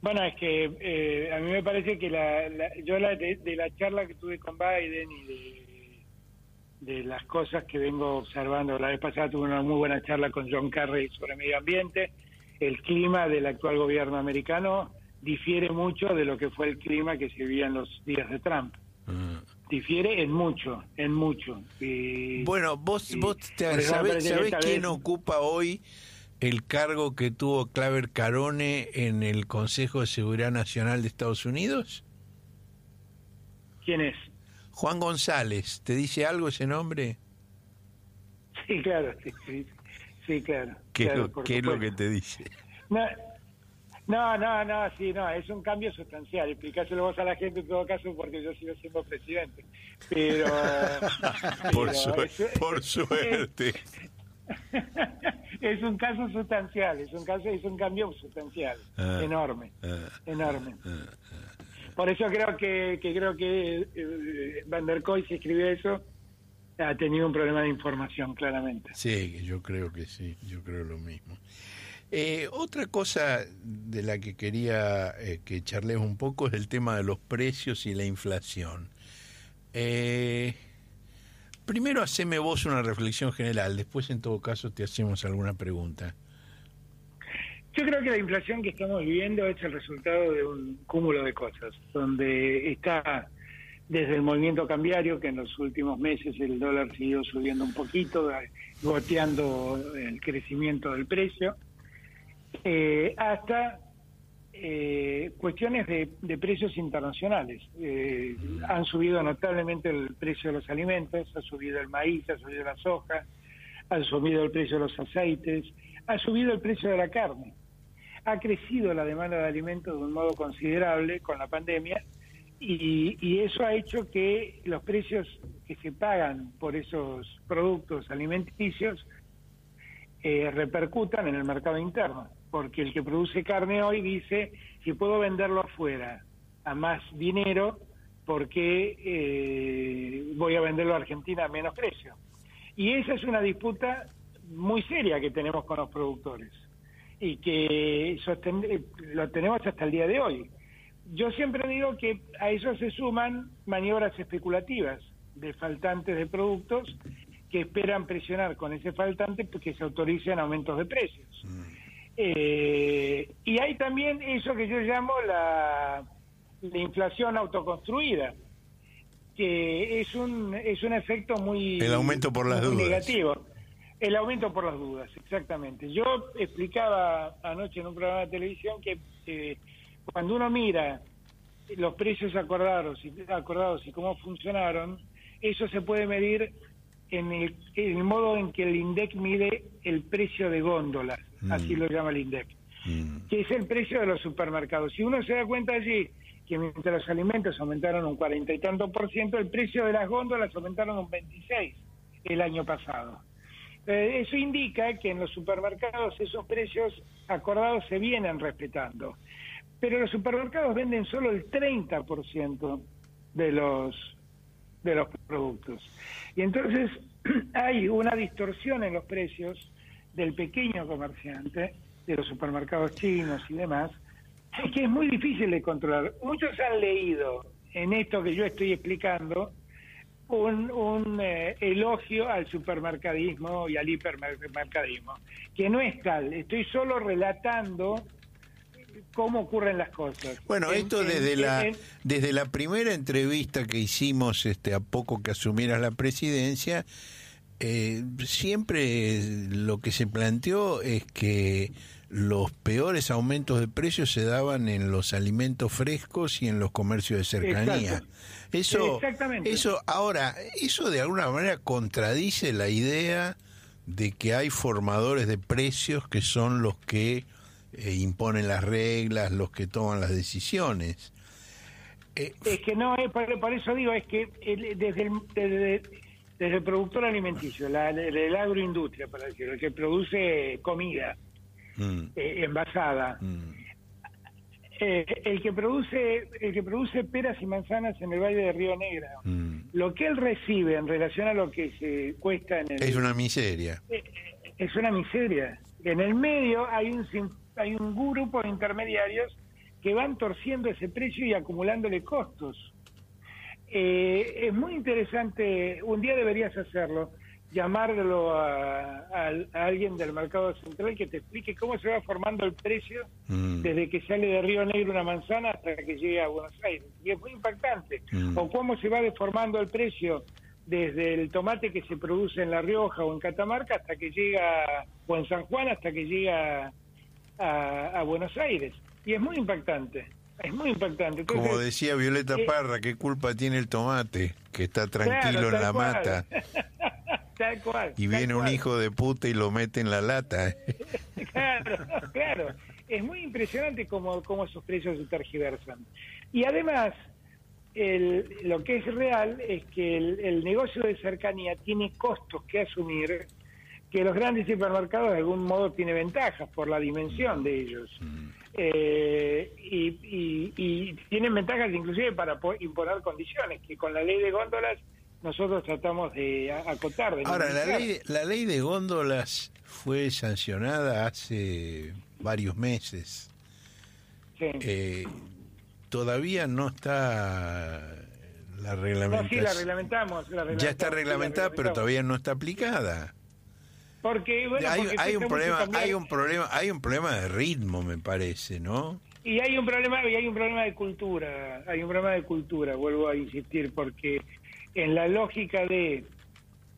Bueno, es que eh, a mí me parece que la, la- yo la, de, de la charla que tuve con Biden y de, de las cosas que vengo observando, la vez pasada tuve una muy buena charla con John Kerry sobre medio ambiente, el clima del actual gobierno americano difiere mucho de lo que fue el clima que se vivía en los días de Trump. Mm. Difiere en mucho, en mucho. Y- Bueno, vos, vos te- ¿sabés, sabés quién vez- ocupa hoy el cargo que tuvo Claver Carone en el Consejo de Seguridad Nacional de Estados Unidos? ¿Quién es? Juan González, ¿te dice algo ese nombre? Sí, claro, sí, sí, sí, claro. ¿Qué, claro, lo- qué es lo que te dice? No, no, no, no, sí, no, es un cambio sustancial. Explicáselo vos a la gente en todo caso porque yo sigo siendo presidente. Pero. Por, pero su- es- por suerte. es un caso sustancial, es un caso, es un cambio sustancial, Ah. enorme, Ah, enorme. Por eso creo que, que creo que eh, Van der Koy si escribió eso ha tenido un problema de información, claramente. Sí, yo creo que sí, yo creo lo mismo. Eh, otra cosa de la que quería eh, que charlemos un poco es el tema de los precios y la inflación. Eh, primero haceme vos una reflexión general, después en todo caso te hacemos alguna pregunta. Yo creo que la inflación que estamos viviendo es el resultado de un cúmulo de cosas, donde está desde el movimiento cambiario, que en los últimos meses el dólar siguió subiendo un poquito, goteando el crecimiento del precio, eh, hasta eh, cuestiones de, precios internacionales. Eh, han subido notablemente el precio de los alimentos, ha subido el maíz, ha subido la soja, ha subido el precio de los aceites, ha subido el precio de la carne. Ha crecido la demanda de alimentos de un modo considerable con la pandemia y, eso ha hecho que los precios que se pagan por esos productos alimenticios eh, repercutan en el mercado interno porque el que produce carne hoy dice, si puedo venderlo afuera a más dinero, ¿por qué eh, voy a venderlo a Argentina a menos precio? Y esa es una disputa muy seria que tenemos con los productores y que lo tenemos hasta el día de hoy. Yo siempre digo que a eso se suman maniobras especulativas de faltantes de productos que esperan presionar con ese faltante porque se autoricen aumentos de precios. Mm. Eh, y hay también eso que yo llamo la, inflación autoconstruida, que es un, es un efecto muy... El aumento por las dudas. Negativo. El aumento por las dudas, exactamente. Yo explicaba anoche en un programa de televisión que eh, cuando uno mira los precios acordados y, acordados y cómo funcionaron, eso se puede medir en el, en el modo en que el INDEC mide el precio de góndolas así mm. lo llama el INDEC, mm. que es el precio de los supermercados. Si uno se da cuenta allí que mientras los alimentos aumentaron un cuarenta y tanto por ciento, el precio de las góndolas aumentaron un 26 el año pasado. Eh, eso indica que en los supermercados esos precios acordados se vienen respetando. Pero los supermercados venden solo el 30% de los de los productos. Y entonces hay una distorsión en los precios del pequeño comerciante, de los supermercados chinos y demás, es que es muy difícil de controlar. Muchos han leído en esto que yo estoy explicando un, eh, elogio al supermercadismo y al hipermercadismo, que no es tal, estoy solo relatando cómo ocurren las cosas. Bueno, esto desde la desde la primera entrevista que hicimos este a poco que asumieras la presidencia, eh, siempre lo que se planteó es que los peores aumentos de precios se daban en los alimentos frescos y en los comercios de cercanía. Eso, eso ahora, eso de alguna manera contradice la idea de que hay formadores de precios que son los que eh, imponen las reglas, los que toman las decisiones. Eh, es que no, por, eso digo, es que desde, el, desde desde el productor alimenticio, la, la, agroindustria, para decirlo, el que produce comida mm. eh, envasada, mm. eh, el que produce el que produce peras y manzanas en el Valle de Río Negro, mm. lo que él recibe en relación a lo que se cuesta en el... Es una miseria. Eh, es una miseria. En el medio hay un, hay un grupo de intermediarios que van torciendo ese precio y acumulándole costos. Eh, es muy interesante, un día deberías hacerlo, llamarlo a, alguien del mercado central que te explique cómo se va formando el precio mm. desde que sale de Río Negro una manzana hasta que llega a Buenos Aires. Y es muy impactante. Mm. O cómo se va deformando el precio desde el tomate que se produce en La Rioja o en Catamarca hasta que llega, o en San Juan hasta que llega a Buenos Aires. Y es muy impactante. Es muy impactante. Como decía Violeta eh, Parra, ¿qué culpa tiene el tomate? Que está tranquilo en la mata. tal cual. Y viene un hijo de puta y lo mete en la lata. claro, claro. Es muy impresionante cómo, cómo esos precios se tergiversan. Y además, el, lo que es real es que el, negocio de cercanía tiene costos que asumir que los grandes hipermercados de algún modo tienen ventajas por la dimensión de ellos. Mm. Eh, y, tienen ventajas inclusive para imponer condiciones, que con la ley de góndolas nosotros tratamos de acotar. Ahora, la ley, la ley de góndolas fue sancionada hace varios meses. Eh, todavía no está la reglamentación. No, sí, la reglamentamos. ya está reglamentada, pero todavía no está aplicada. Porque, bueno, hay, porque hay un problema, hay un problema, hay un problema de ritmo, me parece, ¿no? Y hay un problema, y hay un problema de cultura, hay un problema de cultura, vuelvo a insistir, porque en la lógica de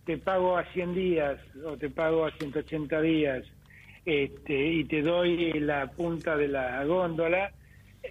te pago a 100 días o te pago a 180 días este, y te doy la punta de la góndola,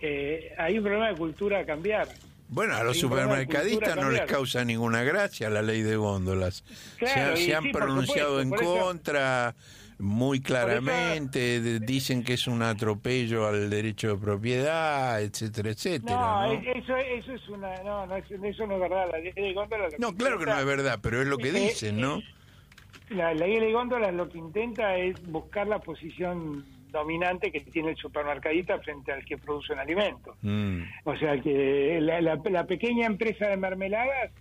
eh, hay un problema de cultura a cambiar. Bueno, a los supermercadistas no les causa ninguna gracia la ley de góndolas. Claro, se, se han sí, pronunciado supuesto, en eso- contra muy claramente, dicen que es un atropello al derecho de propiedad, etcétera, etcétera. No, ¿no? es- eso, eso es una, no, no, eso no es verdad. La ley de góndola lo No, claro que no es verdad, pero es lo que dicen, ¿no? La ley de góndolas lo que intenta es buscar la posición dominante que tiene el supermercadista frente al que produce un alimento. Mm. O sea que la, la- la pequeña empresa de mermeladas,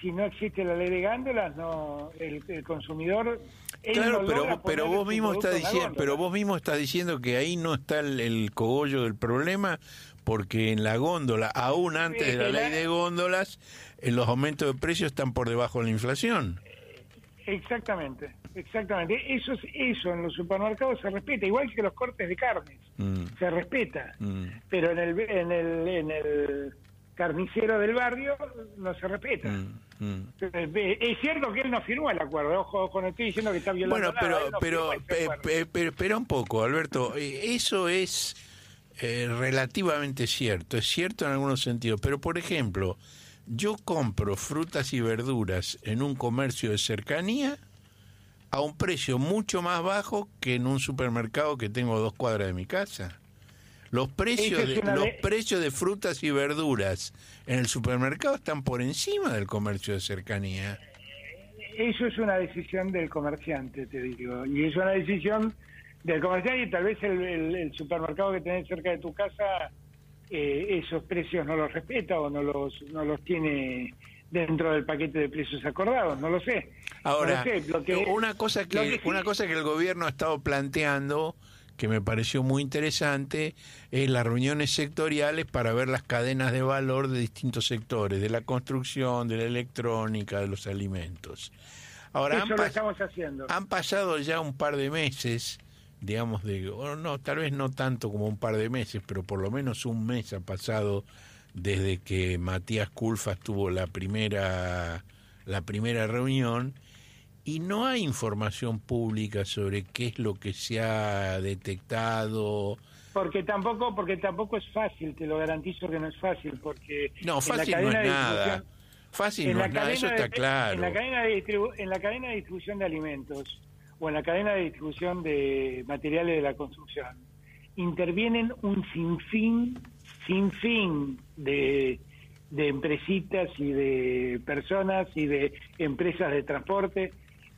si no existe la ley de góndolas, no el, el consumidor. Claro, no pero, pero vos mismo la diciendo, pero vos mismo estás diciendo que ahí no está el, el cogollo del problema, porque en la góndola, aún antes de la ley de góndolas, eh, los aumentos de precios están por debajo de la inflación. Exactamente, exactamente. Eso es eso en los supermercados se respeta, igual que los cortes de carnes, Mm, se respeta. mm. Pero en el en el en el carnicero del barrio no se respeta. Mm, mm. Eh, Es cierto que él no firmó el acuerdo, ojo, ojo, no estoy diciendo que está violando Bueno, nada, pero, no pero, pe- acuerdo. pe- pero espera un poco, Alberto. Eh, Eso es eh, relativamente cierto, es cierto en algunos sentidos. Pero, por ejemplo, yo compro frutas y verduras en un comercio de cercanía a un precio mucho más bajo que en un supermercado que tengo a dos cuadras de mi casa. Los precios, de, los precios de frutas y verduras en el supermercado están por encima del comercio de cercanía. Eso es una decisión del comerciante, te digo, y es una decisión del comerciante y tal vez el, el- el supermercado que tenés cerca de tu casa eh, esos precios no los respeta o no los no los tiene dentro del paquete de precios acordados, no lo sé. Ahora, No lo sé, lo que- una cosa que, que sí- una cosa que el gobierno ha estado planteando que me pareció muy interesante es las reuniones sectoriales para ver las cadenas de valor de distintos sectores, de la construcción, de la electrónica, de los alimentos. Ahora eso han, lo estamos haciendo. han pasado ya un par de meses, digamos de, o no, tal vez no tanto como un par de meses, pero por lo menos un mes ha pasado desde que Matías Culfas tuvo la primera la primera reunión y no hay información pública sobre qué es lo que se ha detectado. Porque tampoco, porque tampoco es fácil, te lo garantizo que no es fácil, porque No, fácil no es nada. Fácil no es nada, eso de- está claro. En la, cadena de en la cadena de distribución de alimentos o en la cadena de distribución de materiales de la construcción intervienen un sinfín, sinfín de, de empresitas y de personas y de empresas de transporte.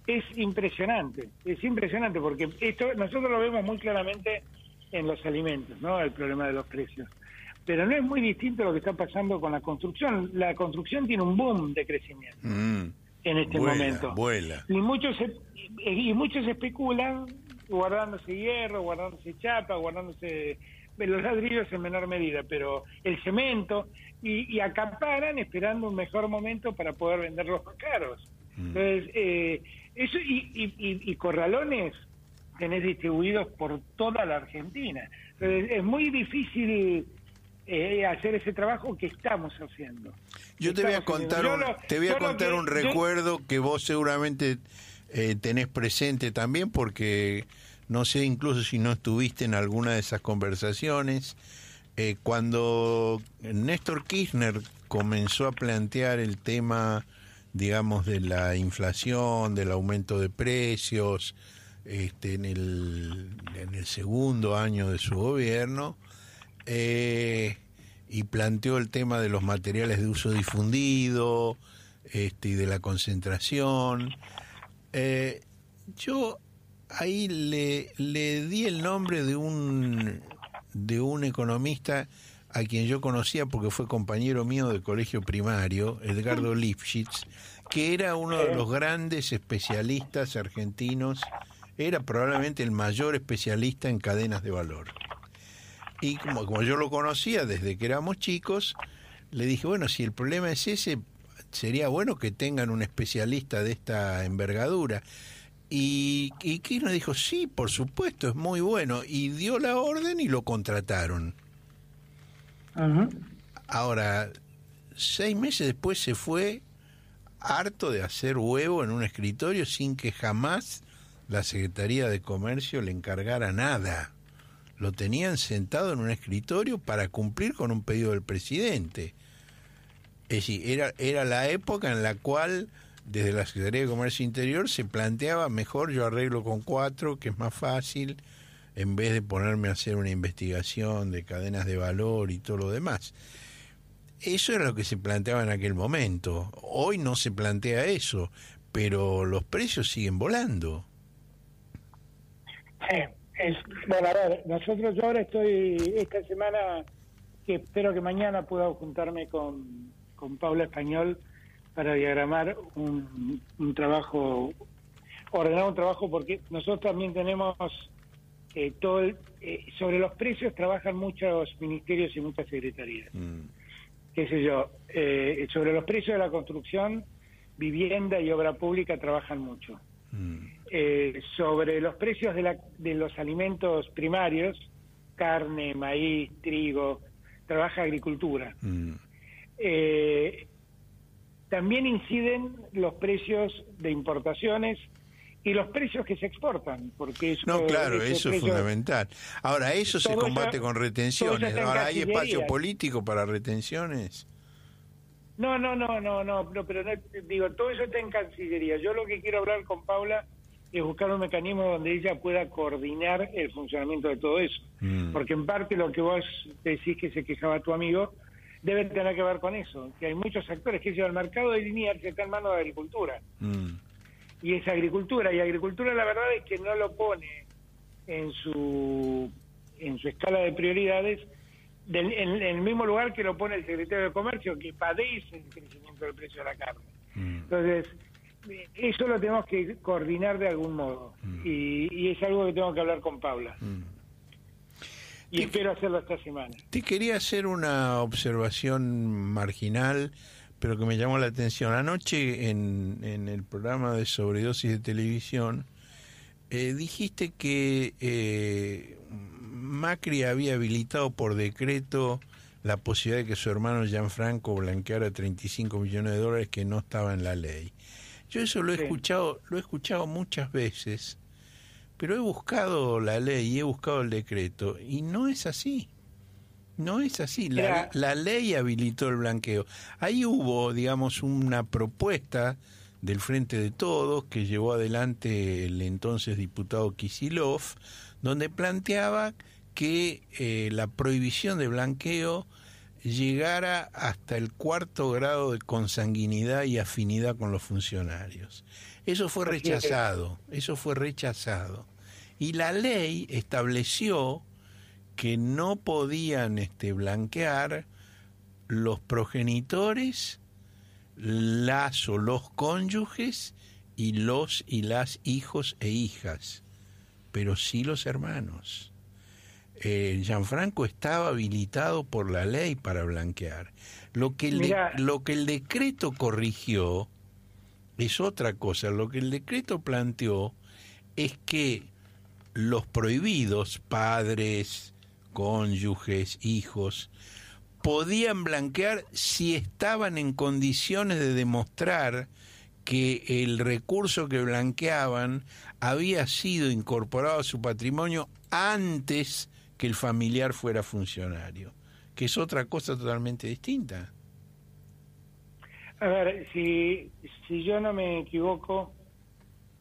Es impresionante, es impresionante porque esto nosotros lo vemos muy claramente en los alimentos, ¿no? El problema de los precios. Pero no es muy distinto lo que está pasando con la construcción. La construcción tiene un boom de crecimiento Mm, en este vuela, momento. vuela. Y muchos se- y muchos especulan guardándose hierro, guardándose chapa, guardándose los ladrillos en menor medida, pero el cemento y, y acaparan esperando un mejor momento para poder venderlos más caros. Entonces, eh, eso y, y, y- y corralones tenés distribuidos por toda la Argentina. Entonces, es muy difícil eh, hacer ese trabajo que estamos haciendo. Yo te voy a contar un, lo- te voy a contar que- un yo- recuerdo que vos seguramente eh, tenés presente también porque no sé incluso si no estuviste en alguna de esas conversaciones eh, cuando Néstor Kirchner comenzó a plantear el tema digamos de la inflación del aumento de precios este, en el en el segundo año de su gobierno eh, y planteó el tema de los materiales de uso difundido este, y de la concentración. Eh, yo ahí le, le di el nombre de un, de un economista a quien yo conocía porque fue compañero mío de colegio primario, Edgardo Lipschitz, que era uno de los grandes especialistas argentinos, era probablemente el mayor especialista en cadenas de valor. Y como, como yo lo conocía desde que éramos chicos, le dije, bueno, si el problema es ese, sería bueno que tengan un especialista de esta envergadura. Y, y Kirchner dijo, sí, por supuesto, es muy bueno. Y dio la orden y lo contrataron. Ahora, seis meses después se fue harto de hacer huevo en un escritorio sin que jamás la Secretaría de Comercio le encargara nada. Lo tenían sentado en un escritorio para cumplir con un pedido del presidente. Es decir, era, era la época en la cual desde la Secretaría de Comercio Interior se planteaba mejor yo arreglo con cuatro, que es más fácil, en vez de ponerme a hacer una investigación de cadenas de valor y todo lo demás. Eso era lo que se planteaba en aquel momento. Hoy no se plantea eso, pero los precios siguen volando. Es, bueno, a ver, nosotros yo ahora estoy, esta semana, que espero que mañana pueda juntarme con, con Paula Español para diagramar un, un trabajo, ordenar un trabajo, porque nosotros también tenemos eh, todo eh, sobre los precios trabajan muchos ministerios y muchas secretarías. Mm. Qué sé yo, eh, sobre los precios de la construcción, vivienda y obra pública trabajan mucho. Mm. Sobre los precios de, la, de los alimentos primarios, carne, maíz, trigo, trabaja agricultura. Mm. también inciden los precios de importaciones y los precios que se exportan, porque eso, No, claro, eso es fundamental. Ahora, eso se combate con retenciones. Ahora, ¿hay espacio político para retenciones? No, no, no, no, no, pero digo, todo eso está en Cancillería. Yo lo que quiero hablar con Paula es buscar un mecanismo donde ella pueda coordinar el funcionamiento de todo eso. Mm. Porque en parte lo que vos decís que se quejaba tu amigo debe tener que ver con eso, que hay muchos actores que el mercado de línea que está en manos de agricultura. Mm y es agricultura. Y agricultura la verdad es que no lo pone en su, en su escala de prioridades en, el mismo lugar que lo pone el secretario de Comercio, que padece el crecimiento del precio de la carne. Mm. Entonces, eso lo tenemos que coordinar de algún modo. Mm. Y, es algo que tengo que hablar con Paula. Mm. Y espero hacerlo esta semana. Te quería hacer una observación marginal pero que me llamó la atención. Anoche en, en el programa de sobredosis de televisión eh, dijiste que eh, Macri había habilitado por decreto la posibilidad de que su hermano Gianfranco blanqueara 35 millones de dólares que no estaba en la ley. Yo eso lo he escuchado, lo he escuchado muchas veces, pero he buscado la ley y he buscado el decreto y no es así. No es así. La, ley habilitó el blanqueo. Ahí hubo, digamos, una propuesta del Frente de Todos que llevó adelante el entonces diputado Kisilov, donde planteaba que eh, la prohibición de blanqueo llegara hasta el cuarto grado de consanguinidad y afinidad con los funcionarios. Eso fue rechazado, eso fue rechazado. Y la ley estableció que no podían este, blanquear los progenitores, las o los cónyuges y los y las hijos e hijas, pero sí los hermanos. Eh, Gianfranco estaba habilitado por la ley para blanquear. Lo que, el lo que el decreto corrigió es otra cosa. Lo que el decreto planteó es que los prohibidos, padres, cónyuges, hijos, podían blanquear si estaban en condiciones de demostrar que el recurso que blanqueaban había sido incorporado a su patrimonio antes que el familiar fuera funcionario, que es otra cosa totalmente distinta. A ver, si, si yo no me equivoco,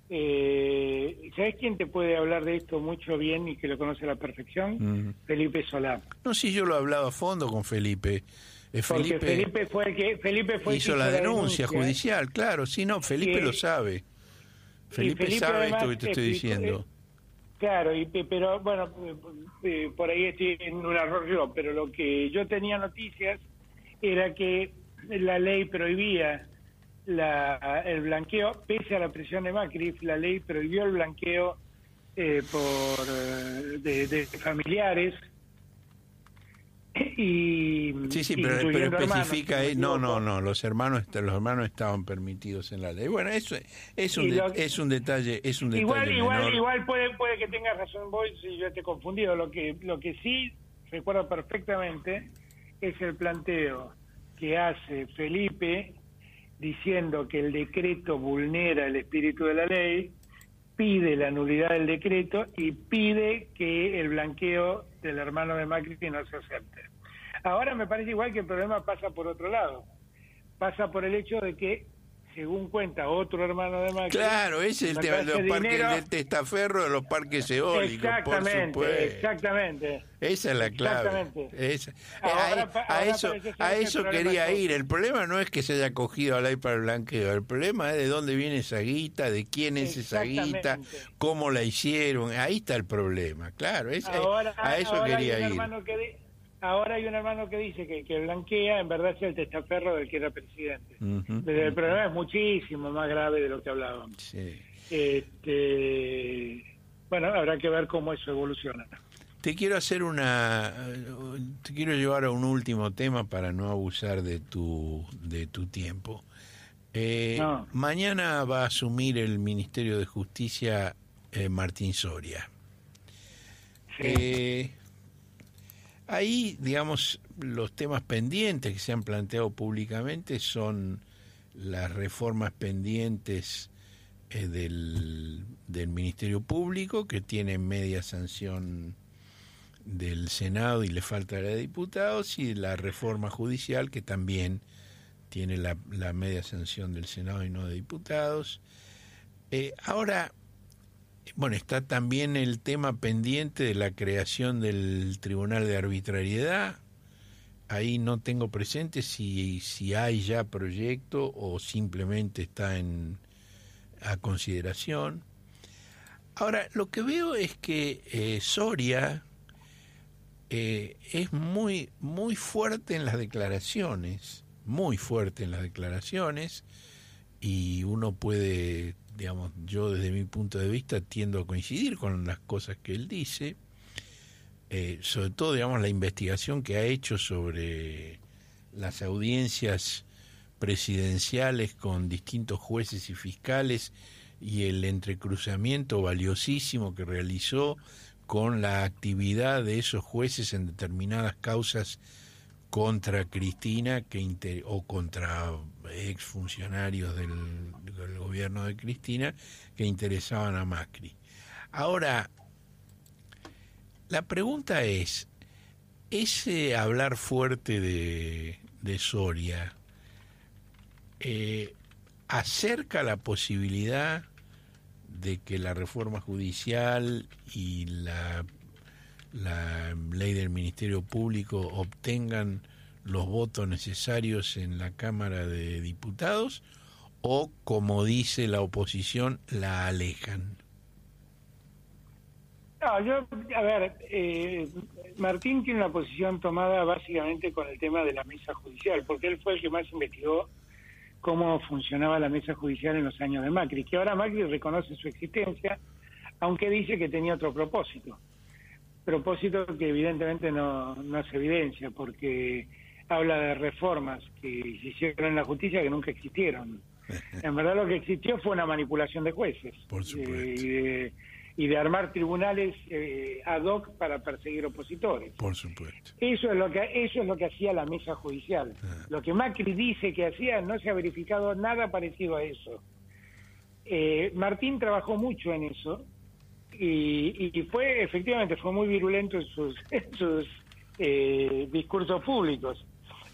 eh, ¿Sabes quién te puede hablar de esto mucho bien y que lo conoce a la perfección? Felipe Solá. No, sí, yo lo he hablado a fondo con Felipe. Eh, Felipe, Felipe fue el que Felipe fue hizo, la, denuncia, judicial, claro, sí, no, Felipe lo sabe. Felipe, sabe esto que te estoy diciendo. Claro, y, pero bueno, por ahí estoy en un error yo, pero lo que yo tenía noticias era que la ley prohibía la, el blanqueo, pese a la presión de Macri, la ley prohibió el blanqueo eh, por eh, de, familiares y sí sí pero, especifica ahí. no no no los hermanos los hermanos estaban permitidos en la ley. Bueno eso es un es un detalle es un igual igual igual puede puede que tengas razón vos si yo esté confundido. Lo que lo que sí recuerdo perfectamente es el planteo que hace Felipe diciendo que el decreto vulnera el espíritu de la ley pide la nulidad del decreto y pide que el blanqueo del hermano de Macri no se acepte. Ahora me parece igual que el problema pasa por otro lado. Pasa por el hecho de que según cuenta otro hermano de Macri. Claro, ese es el tema de los parques de testaferro, de los parques eólicos. Exactamente, exactamente. Esa es la clave. Esa. a, eso, a eso quería ir. El problema no es que se haya cogido a la para el blanqueo. El problema es de dónde viene esa guita, de quién es esa guita, cómo la hicieron. Ahí está el problema, claro. a eso quería ir. Ahora hay un hermano que dice que que blanquea, en verdad es el testaferro del que era presidente. el problema es muchísimo más grave de lo que hablábamos. Este, bueno, habrá que ver cómo eso evoluciona. Te quiero hacer una, te quiero llevar a un último tema para no abusar de tu de tu tiempo. Eh, mañana va a asumir el Ministerio de Justicia eh, Martín Soria. Eh, Ahí, digamos, los temas pendientes que se han planteado públicamente son las reformas pendientes eh, del, Ministerio Público, que tiene media sanción del Senado y le falta la de diputados, y la reforma judicial, que también tiene la, media sanción del Senado y no de diputados. Eh, ahora, bueno, está también el tema pendiente de la creación del Tribunal de Arbitrariedad. Ahí no tengo presente si, si hay ya proyecto o simplemente está en, a consideración. Ahora, lo que veo es que eh, Soria eh, es muy, muy fuerte en las declaraciones, muy fuerte en las declaraciones, y uno puede digamos, yo desde mi punto de vista tiendo a coincidir con las cosas que él dice, eh, sobre todo, digamos, la investigación que ha hecho sobre las audiencias presidenciales con distintos jueces y fiscales y el entrecruzamiento valiosísimo que realizó con la actividad de esos jueces en determinadas causas contra Cristina que o contra exfuncionarios del, del gobierno de Cristina que interesaban a Macri. Ahora, la pregunta es, ese hablar fuerte de, Soria eh, acerca la posibilidad de que la reforma judicial y la la ley del Ministerio Público obtengan los votos necesarios en la Cámara de Diputados o, como dice la oposición, la alejan? No, yo, a ver, eh, Martín tiene una posición tomada básicamente con el tema de la mesa judicial, porque él fue el que más investigó cómo funcionaba la mesa judicial en los años de Macri, que ahora Macri reconoce su existencia, aunque dice que tenía otro propósito propósito que evidentemente no, no se evidencia, porque habla de reformas que se hicieron en la justicia que nunca existieron. En verdad lo que existió fue una manipulación de jueces eh, y, de, armar tribunales eh, ad hoc para perseguir opositores. Por supuesto. Eso es lo que eso es lo que hacía la mesa judicial. Ah. Lo que Macri dice que hacía no se ha verificado nada parecido a eso. Eh, Martín trabajó mucho en eso y, fue efectivamente fue muy virulento en sus, sus eh, discursos públicos.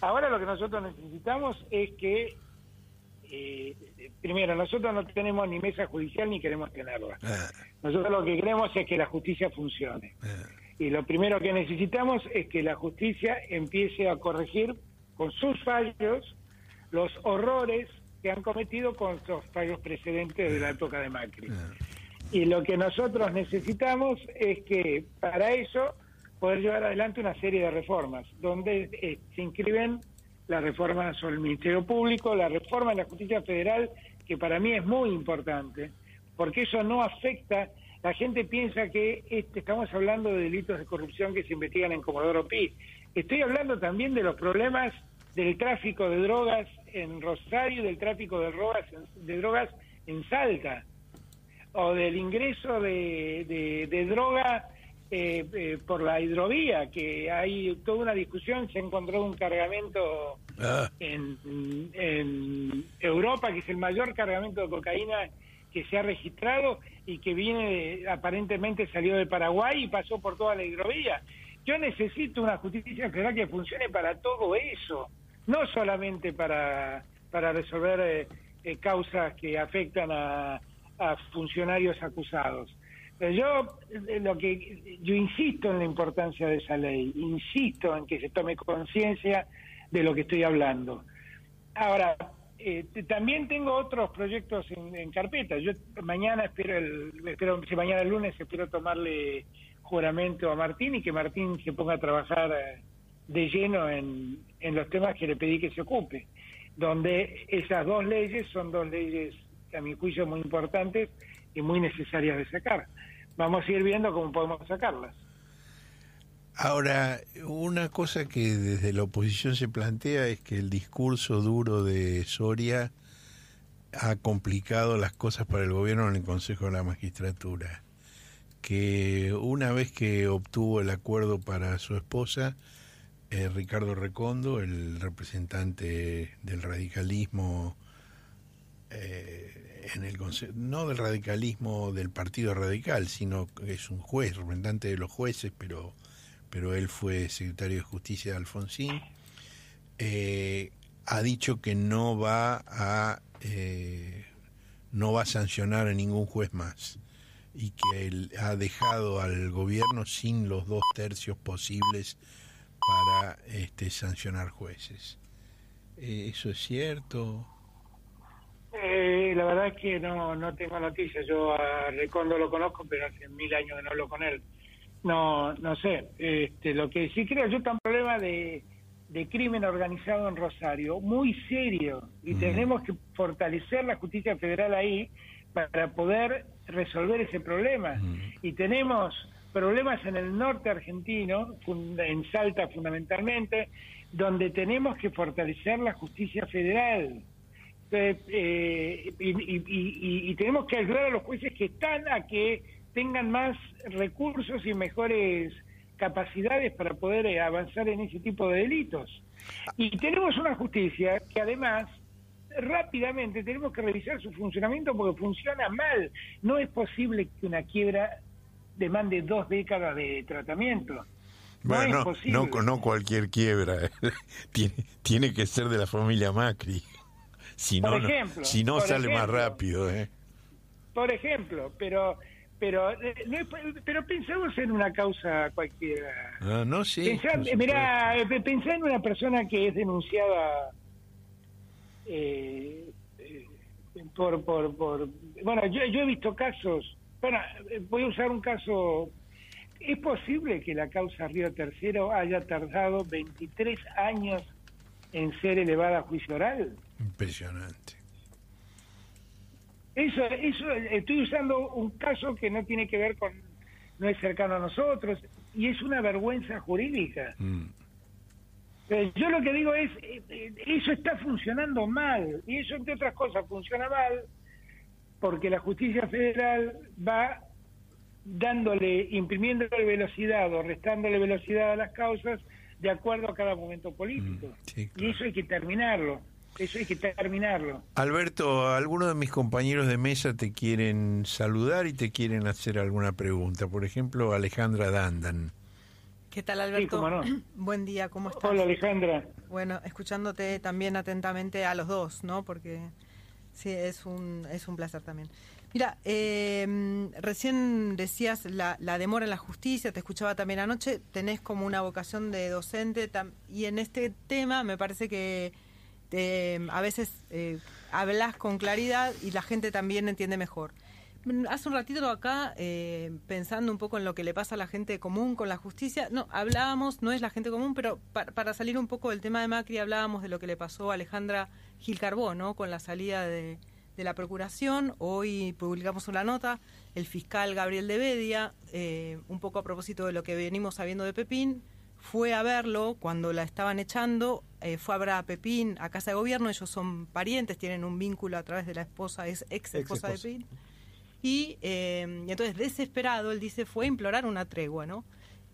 Ahora lo que nosotros necesitamos es que, eh, primero, nosotros no tenemos ni mesa judicial ni queremos tenerla. Ah. Nosotros lo que queremos es que la justicia funcione. Ah. Y lo primero que necesitamos es que la justicia empiece a corregir con sus fallos los horrores que han cometido con los fallos precedentes de la ah. época de Macri. Y lo que nosotros necesitamos es que para eso poder llevar adelante una serie de reformas, donde eh, se inscriben la reforma sobre el Ministerio Público, la reforma de la justicia federal, que para mí es muy importante, porque eso no afecta, la gente piensa que este, estamos hablando de delitos de corrupción que se investigan en Comodoro Pi, Estoy hablando también de los problemas del tráfico de drogas en Rosario del tráfico de drogas, de en Salta, o del ingreso de, de, droga eh, eh, por la hidrovía, que hay toda una discusión, se ha encontrado un cargamento ah. en, en Europa, que es el mayor cargamento de cocaína que se ha registrado y que viene, aparentemente salió de Paraguay y pasó por toda la hidrovía. Yo necesito una justicia federal que funcione para todo eso, no solamente para, para resolver eh, eh, causas que afectan a, funcionarios acusados. Pero yo eh, lo que yo insisto en la importancia de esa ley, insisto en que se tome conciencia de lo que estoy hablando. Ahora, eh, también tengo otros proyectos en, carpeta. Yo mañana espero, el, espero si mañana el lunes espero tomarle juramento a Martín y que Martín se ponga a trabajar eh, de lleno en, en los temas que le pedí que se ocupe, donde esas dos leyes son dos leyes a mi juicio muy importantes y muy necesarias de sacar. Vamos a ir viendo cómo podemos sacarlas. Ahora, una cosa que desde la oposición se plantea es que el discurso duro de Soria ha complicado las cosas para el gobierno en el Consejo de la Magistratura. Que una vez que obtuvo el acuerdo para su esposa, eh, Ricardo Recondo, el representante del radicalismo, eh, en el no del radicalismo del Partido Radical, sino que es un juez, representante de los jueces, pero pero él fue secretario de Justicia de Alfonsín, eh, ha dicho que no va a eh, no va a sancionar a ningún juez más y que él ha dejado al gobierno sin los dos tercios posibles para este, sancionar jueces. Eh, ¿Eso es cierto? La verdad es que no, no tengo noticias. Yo a Recondo lo conozco, pero hace mil años que no hablo con él. No, no sé. Este, lo que sí creo, yo tengo un problema de, de crimen organizado en Rosario muy serio y tenemos que fortalecer la justicia federal ahí para poder resolver ese problema. Y tenemos problemas en el norte argentino, en Salta fundamentalmente, donde tenemos que fortalecer la justicia federal. Eh, eh, y, y, y, tenemos que ayudar a los jueces que están a que tengan más recursos y mejores capacidades para poder eh, avanzar en ese tipo de delitos. Y tenemos una justicia que además rápidamente tenemos que revisar su funcionamiento porque funciona mal. No es posible que una quiebra demande dos décadas de tratamiento. Bueno, no, no, cualquier quiebra. tiene, tiene que ser de la familia Macri. Si no, si no sale más rápido. ¿eh? Por ejemplo, pero pero eh, pero pensamos en una causa cualquiera. Ah, no, sí. mira, eh, pensá en una persona que es denunciada eh, por, por, por... Bueno, yo, yo he visto casos... Bueno, voy a usar un caso... ¿Es posible que la causa Río Tercero haya tardado 23 años en ser elevada a juicio oral? Impresionante. Eso, eso, estoy usando un caso que no tiene que ver con, no es cercano a nosotros, y es una vergüenza jurídica. Mm. Eh, yo lo que digo es, eh, eh, eso está funcionando mal, y eso entre otras cosas funciona mal porque la justicia federal va dándole, imprimiéndole velocidad o restándole velocidad a las causas de acuerdo a cada momento político. Mm, y eso hay que terminarlo. Eso hay que terminarlo. Alberto, algunos de mis compañeros de mesa te quieren saludar y te quieren hacer alguna pregunta. Por ejemplo, Alejandra Dandan. ¿Qué tal, Alberto? Buen día, ¿cómo estás? Hola, Alejandra. Bueno, escuchándote también atentamente a los dos, ¿no? Porque sí, es un, es un placer también. Mira, eh, recién decías la, la, demora en la justicia, te escuchaba también anoche, tenés como una vocación de docente y en este tema me parece que eh, a veces eh, hablas con claridad y la gente también entiende mejor. Hace un ratito acá, eh, pensando un poco en lo que le pasa a la gente común con la justicia, no, hablábamos, no es la gente común, pero para, salir un poco del tema de Macri, hablábamos de lo que le pasó a Alejandra Gil Carbó, ¿no? Con la salida de, la Procuración. Hoy publicamos una nota, el fiscal Gabriel de Bedia, un poco a propósito de lo que venimos sabiendo de Pepín, fue a verlo cuando la estaban echando, eh, fue a ver a Pepín a casa de gobierno, ellos son parientes, tienen un vínculo a través de la esposa, es ex esposa de Pepín. Y, eh, y entonces, desesperado, él dice, fue a implorar una tregua, ¿no?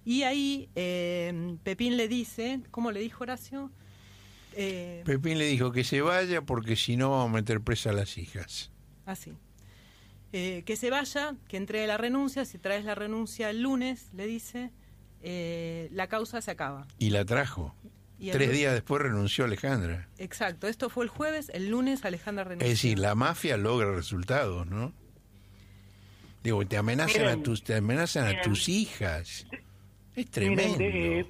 Y ahí eh, Pepín le dice, ¿cómo le dijo Horacio? Pepín le dijo que se vaya porque si no vamos a meter presa a las hijas. Así. Eh, que se vaya, que entregue la renuncia, si traes la renuncia el lunes, le dice, eh, la causa se acaba. Y la trajo. Tres días después renunció Alejandra. Exacto, esto fue el jueves, el lunes Alejandra renunció. Es decir, la mafia logra resultados, ¿no? Digo, te amenazan a tus, te amenazan a tus hijas. Es tremendo. Eh,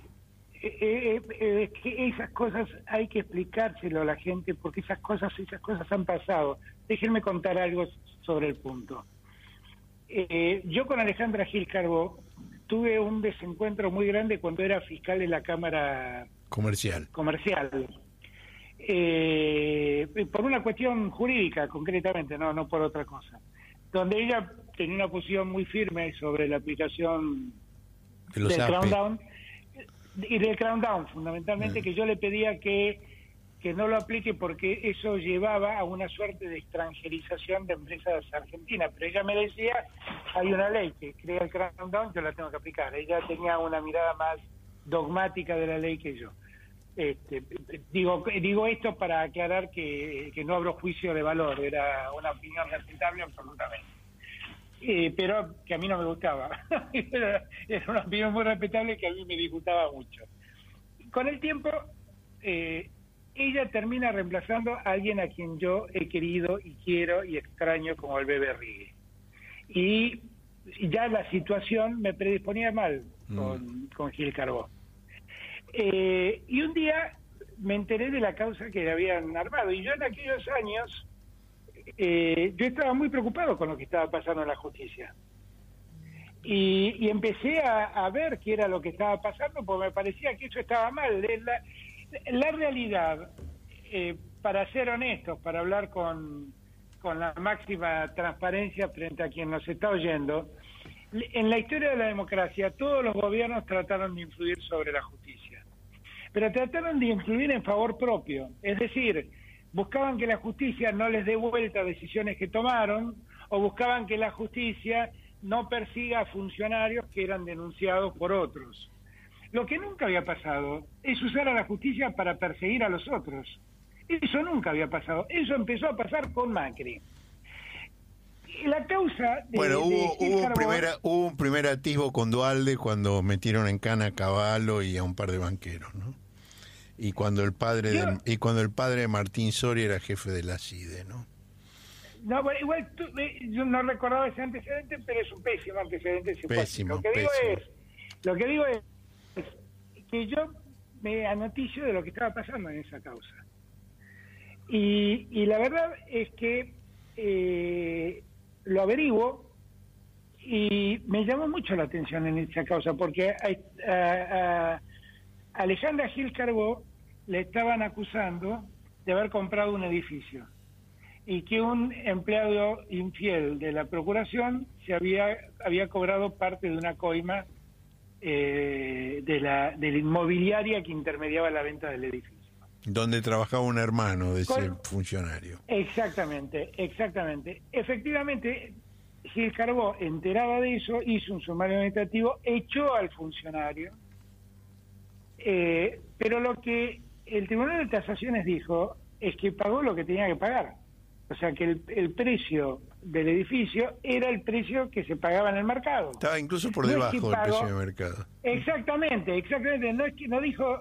eh, eh, que esas cosas hay que explicárselo a la gente porque esas cosas esas cosas han pasado. Déjenme contar algo sobre el punto. yo con Alejandra Gil Carbo tuve un desencuentro muy grande cuando era fiscal de la Cámara Comercial. Comercial. por una cuestión jurídica, concretamente, no, no por otra cosa. Donde ella tenía una posición muy firme sobre la aplicación del Crown Down y del Crown Down fundamentalmente que yo le pedía que que no lo aplique porque eso llevaba a una suerte de extranjerización de empresas argentinas. Pero ella me decía, hay una ley que crea el Crown Down, yo la tengo que aplicar. Ella tenía una mirada más dogmática de la ley que yo. Este, digo digo esto para aclarar que, que no abro juicio de valor, era una opinión respetable absolutamente. Eh, pero que a mí no me gustaba. era, una opinión muy respetable que a mí me disgustaba mucho. Con el tiempo, eh, ella termina reemplazando a alguien a quien yo he querido y quiero y extraño como el bebé Rigue. Y ya la situación me predisponía mal mm. con, Gil Carbó. Eh, y un día me enteré de la causa que le habían armado. Y yo en aquellos años eh, yo estaba muy preocupado con lo que estaba pasando en la justicia. Y, empecé a, ver qué era lo que estaba pasando, porque me parecía que eso estaba mal. La, la realidad, eh, para ser honestos, para hablar con, con la máxima transparencia frente a quien nos está oyendo, en la historia de la democracia todos los gobiernos trataron de influir sobre la justicia, pero trataron de influir en favor propio, es decir, buscaban que la justicia no les dé vuelta decisiones que tomaron o buscaban que la justicia no persiga a funcionarios que eran denunciados por otros. Lo que nunca había pasado es usar a la justicia para perseguir a los otros. Eso nunca había pasado. Eso empezó a pasar con Macri. La causa bueno hubo, hubo, un primer, hubo un primer atisbo con Dualde cuando metieron en cana a Caballo y a un par de banqueros, ¿no? y cuando el padre de, y cuando el padre de Martín Soria era jefe de la CIDE, ¿no? No, bueno, igual eh, yo no recordaba ese antecedente, pero es un pésimo antecedente. Pésimo, lo que digo es, lo que digo es, que yo me anoticio de lo que estaba pasando en esa causa. Y, y la verdad es que eh, lo averiguo y me llamó mucho la atención en esa causa, porque a, Alejandra Gil Carbó le estaban acusando de haber comprado un edificio y que un empleado infiel de la procuración se había había cobrado parte de una coima eh, de la de la inmobiliaria que intermediaba la venta del edificio. Donde trabajaba un hermano de ese funcionario. Exactamente, exactamente. Efectivamente, Gil Carbó, enteraba de eso, hizo un sumario administrativo, echó al funcionario, eh, pero lo que el Tribunal de Tasaciones dijo es que pagó lo que tenía que pagar. O sea que el, precio del edificio era el precio que se pagaba en el mercado. Estaba incluso por debajo del precio de mercado. Exactamente, exactamente. No es que no dijo,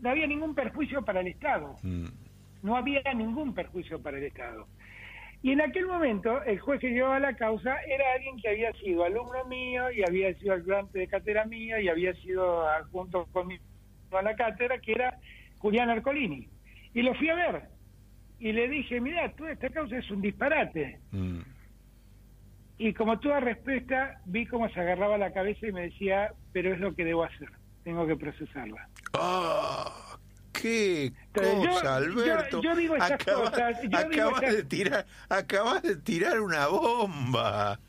no había ningún perjuicio para el Estado. Mm. No había ningún perjuicio para el Estado. Y en aquel momento, el juez que llevaba la causa era alguien que había sido alumno mío y había sido ayudante de cátedra mío y había sido junto conmigo a la cátedra, que era Julián Arcolini. Y lo fui a ver. Y le dije, mira, toda esta causa es un disparate. Mm. Y como toda respuesta, vi cómo se agarraba la cabeza y me decía, pero es lo que debo hacer, tengo que procesarla. ¡Ah! qué cosa, Alberto. Yo, digo esas cosas. acabas, de tirar, acabas de tirar una bomba.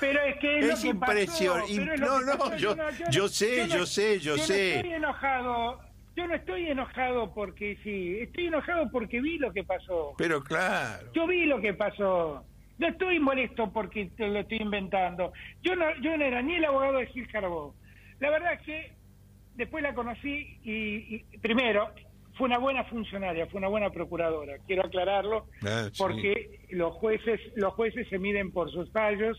Pero es que es, impresionante. No, no, yo, yo, sé, yo, sé, yo, sé. No estoy enojado. Yo no estoy enojado porque sí, estoy enojado porque vi lo que pasó. Pero claro. Yo vi lo que pasó. No estoy molesto porque te lo estoy inventando. Yo no, yo no era ni el abogado de Gil Carbó. La verdad es que después la conocí y, primero fue una buena funcionaria, fue una buena procuradora. Quiero aclararlo ah, porque los jueces los jueces se miden por sus fallos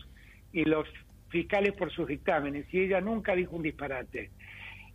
y los fiscales por sus dictámenes y ella nunca dijo un disparate.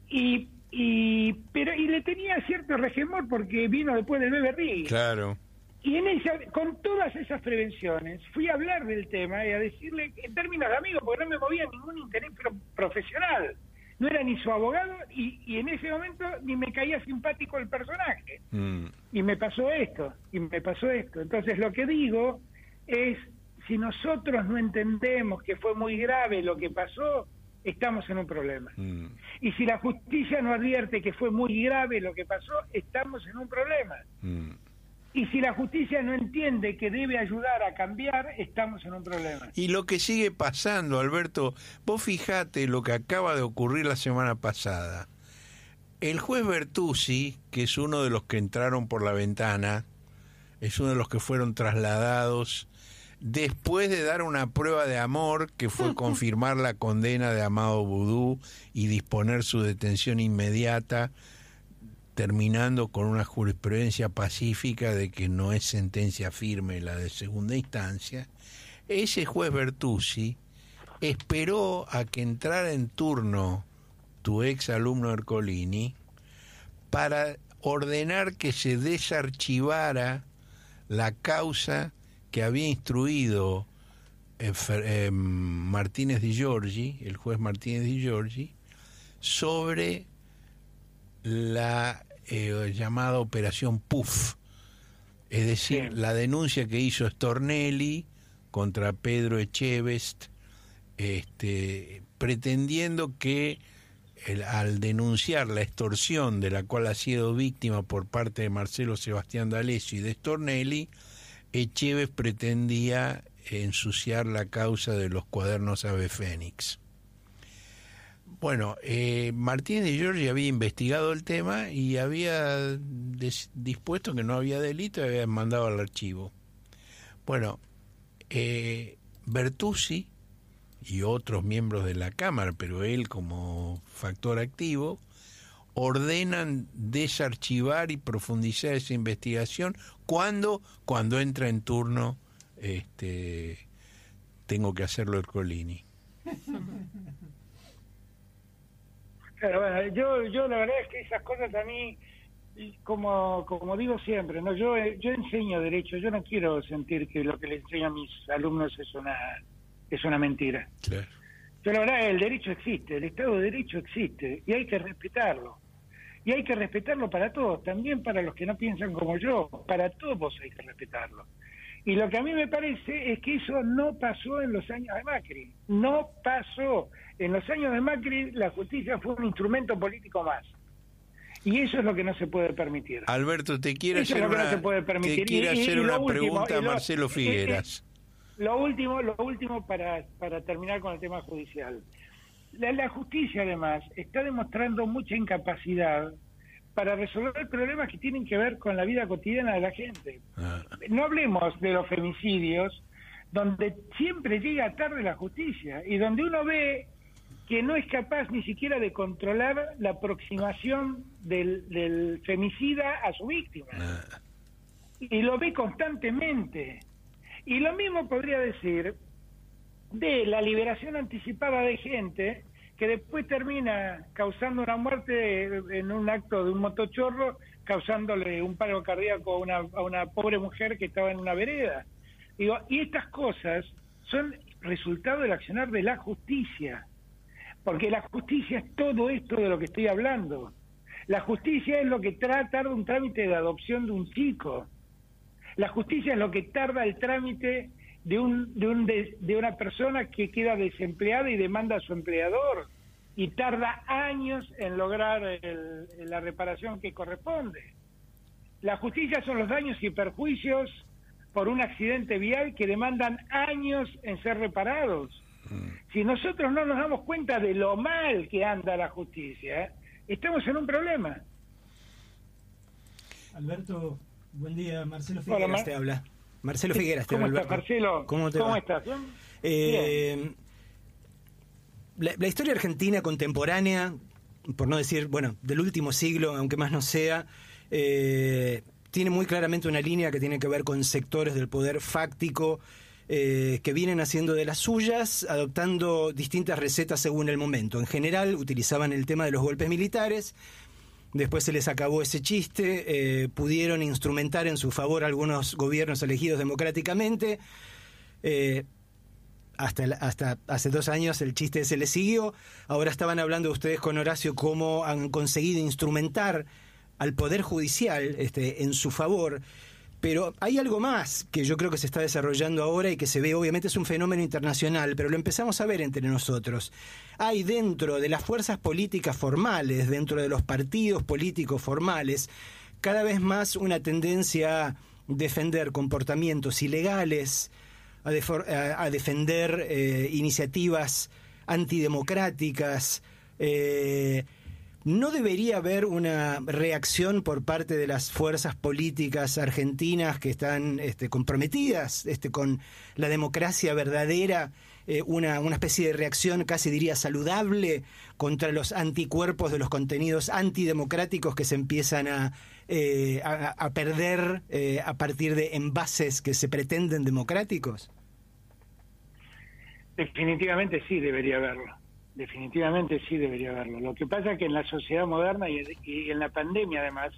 Y y pero y le tenía cierto regemor porque vino después del Beverly. Claro. Y en esa, con todas esas prevenciones, fui a hablar del tema y a decirle, en términos de amigo, porque no me movía ningún interés profesional. No era ni su abogado y, y, en ese momento ni me caía simpático el personaje. Mm. Y me pasó esto, y me pasó esto. Entonces lo que digo es, si nosotros no entendemos que fue muy grave lo que pasó, estamos en un problema. Mm. Y si la justicia no advierte que fue muy grave lo que pasó, estamos en un problema. Mm. Y si la justicia no entiende que debe ayudar a cambiar, estamos en un problema. Y lo que sigue pasando, Alberto, vos fijate lo que acaba de ocurrir la semana pasada. El juez Bertuzzi, que es uno de los que entraron por la ventana, es uno de los que fueron trasladados después de dar una prueba de amor, que fue confirmar la condena de Amado Vudú y disponer su detención inmediata terminando con una jurisprudencia pacífica de que no es sentencia firme la de segunda instancia, ese juez Bertuzzi esperó a que entrara en turno tu ex alumno Ercolini para ordenar que se desarchivara la causa que había instruido eh, eh, Martínez de Giorgi, el juez Martínez de Giorgi, sobre la eh, llamada operación PUF, es decir, la denuncia que hizo Stornelli contra Pedro Echevest, este, pretendiendo que al denunciar la extorsión de la cual ha sido víctima por parte de Marcelo Sebastián D'Alessio y de Stornelli, Echevest pretendía ensuciar la causa de los cuadernos Ave Fénix. Bueno, eh, Martínez de Giorgi había investigado el tema y había dispuesto que no había delito y había mandado al archivo. Bueno, eh, Bertuzzi y otros miembros de la Cámara, pero él como factor activo, ordenan desarchivar y profundizar esa investigación cuando cuando entra en turno este tengo que hacerlo el Colini. bueno, yo, yo la verdad es que esas cosas a mí, como, como digo siempre, no yo, yo enseño derecho, yo no quiero sentir que lo que le enseño a mis alumnos es una, es una mentira. Claro. Yo la verdad, el derecho existe, el Estado de Derecho existe y hay que respetarlo. Y hay que respetarlo para todos, también para los que no piensan como yo, para todos hay que respetarlo. Y lo que a mí me parece es que eso no pasó en los años de Macri. No pasó. En los años de Macri la justicia fue un instrumento político más. Y eso es lo que no se puede permitir. Alberto, te quiero hacer una, Te hacer una pregunta a Marcelo Figueras. lo último, lo último para, para terminar con el tema judicial. La, la justicia, además, está demostrando mucha incapacidad para resolver problemas que tienen que ver con la vida cotidiana de la gente. Ah. No hablemos de los femicidios, donde siempre llega tarde la justicia y donde uno ve que no es capaz ni siquiera de controlar la aproximación del, femicida a su víctima. Ah. Y lo ve constantemente. Y lo mismo podría decir de la liberación anticipada de gente que después termina causando una muerte en un acto de un motochorro, causándole un paro cardíaco a una, pobre mujer que estaba en una vereda. Digo, y estas cosas son resultado del accionar de la justicia, porque la justicia es todo esto de lo que estoy hablando. La justicia es lo que tarda un trámite de adopción de un chico. La justicia es lo que tarda el trámite de, un, de, un, de, una persona que queda desempleada y demanda a su empleador y tarda años en lograr la reparación que corresponde. La justicia son los daños y perjuicios por un accidente vial que demandan años en ser reparados. Si nosotros no nos damos cuenta de lo mal que anda la justicia, estamos en un problema. Alberto, buen día. Marcelo Hola, Figueras Mar- te habla. Marcelo Figueras te ¿Cómo estás. Marcelo? ¿Cómo te va? estás? Eh, la, la historia argentina contemporánea, por no decir, bueno, del último siglo, aunque más no sea, eh, tiene muy claramente una línea que tiene que ver con sectores del poder fáctico eh, que vienen haciendo de las suyas, adoptando distintas recetas según el momento. En general, utilizaban el tema de los golpes militares. Después se les acabó ese chiste, eh, pudieron instrumentar en su favor algunos gobiernos elegidos democráticamente. Eh, hasta, hasta hace dos años el chiste se le siguió. Ahora estaban hablando ustedes con Horacio cómo han conseguido instrumentar al Poder Judicial este, en su favor. Pero hay algo más que yo creo que se está desarrollando ahora y que se ve, obviamente es un fenómeno internacional, pero lo empezamos a ver entre nosotros. Hay dentro de las fuerzas políticas formales, dentro de los partidos políticos formales, cada vez más una tendencia a defender comportamientos ilegales, a, a- a defender eh, iniciativas antidemocráticas. eh, ¿No debería haber una reacción por parte de las fuerzas políticas argentinas que están este, comprometidas este, con la democracia verdadera? eh, una, una especie de reacción casi diría saludable contra los anticuerpos de los contenidos antidemocráticos que se empiezan a, eh, a, perder eh, a partir de envases que se pretenden democráticos? Definitivamente sí debería haberlo. Definitivamente sí debería haberlo. Lo que pasa es que en la sociedad moderna y, en la pandemia además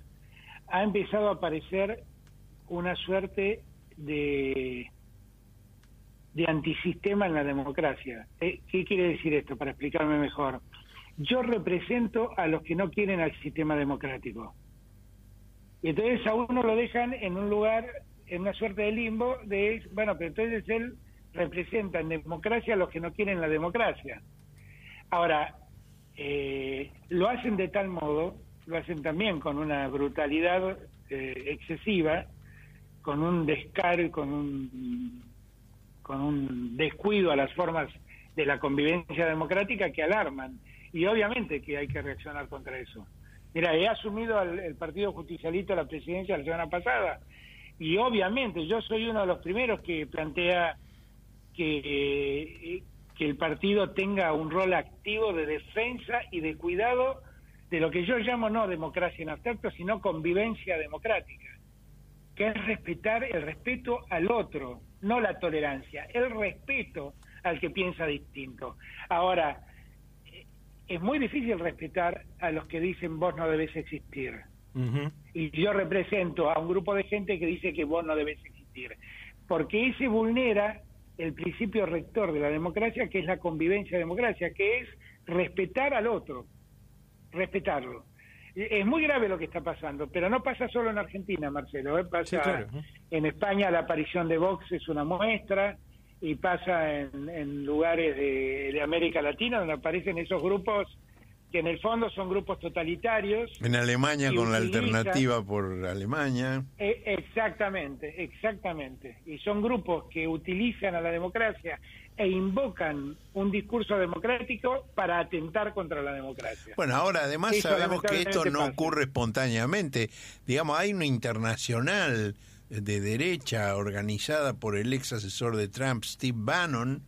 ha empezado a aparecer una suerte de de antisistema en la democracia. Eh, ¿Qué quiere decir esto? Para explicarme mejor. Yo represento a los que no quieren al sistema democrático. Y entonces a uno lo dejan en un lugar, en una suerte de limbo, de, bueno, pero entonces él representa en democracia a los que no quieren la democracia. Ahora, eh, lo hacen de tal modo, lo hacen también con una brutalidad eh, excesiva, con un descaro con un, con un descuido a las formas de la convivencia democrática que alarman. Y obviamente que hay que reaccionar contra eso. Mira, he asumido al, Partido Justicialista la presidencia la semana pasada y obviamente yo soy uno de los primeros que plantea que, eh, que el partido tenga un rol activo de defensa y de cuidado de lo que yo llamo no democracia en abstracto, sino convivencia democrática, que es respetar el respeto al otro, no la tolerancia, el respeto al que piensa distinto. Ahora, es muy difícil respetar a los que dicen vos no debes existir. Y yo represento a un grupo de gente que dice que vos no debes existir. Porque ese vulnera el principio rector de la democracia, que es la convivencia democracia, que es respetar al otro, respetarlo. Es muy grave lo que está pasando, pero no pasa solo en Argentina, Marcelo. ¿eh? Pasa Sí, claro. en España la aparición de Vox es una muestra y pasa en, en lugares de, de América Latina donde aparecen esos grupos que en el fondo son grupos totalitarios. En Alemania con la alternativa por Alemania. Eh, exactamente, exactamente. Y son grupos que utilizan a la democracia e invocan un discurso democrático para atentar contra la democracia. Bueno, ahora además Eso sabemos que esto no pasa. ocurre espontáneamente. Digamos, hay una internacional de derecha organizada por el ex asesor de Trump, Steve Bannon,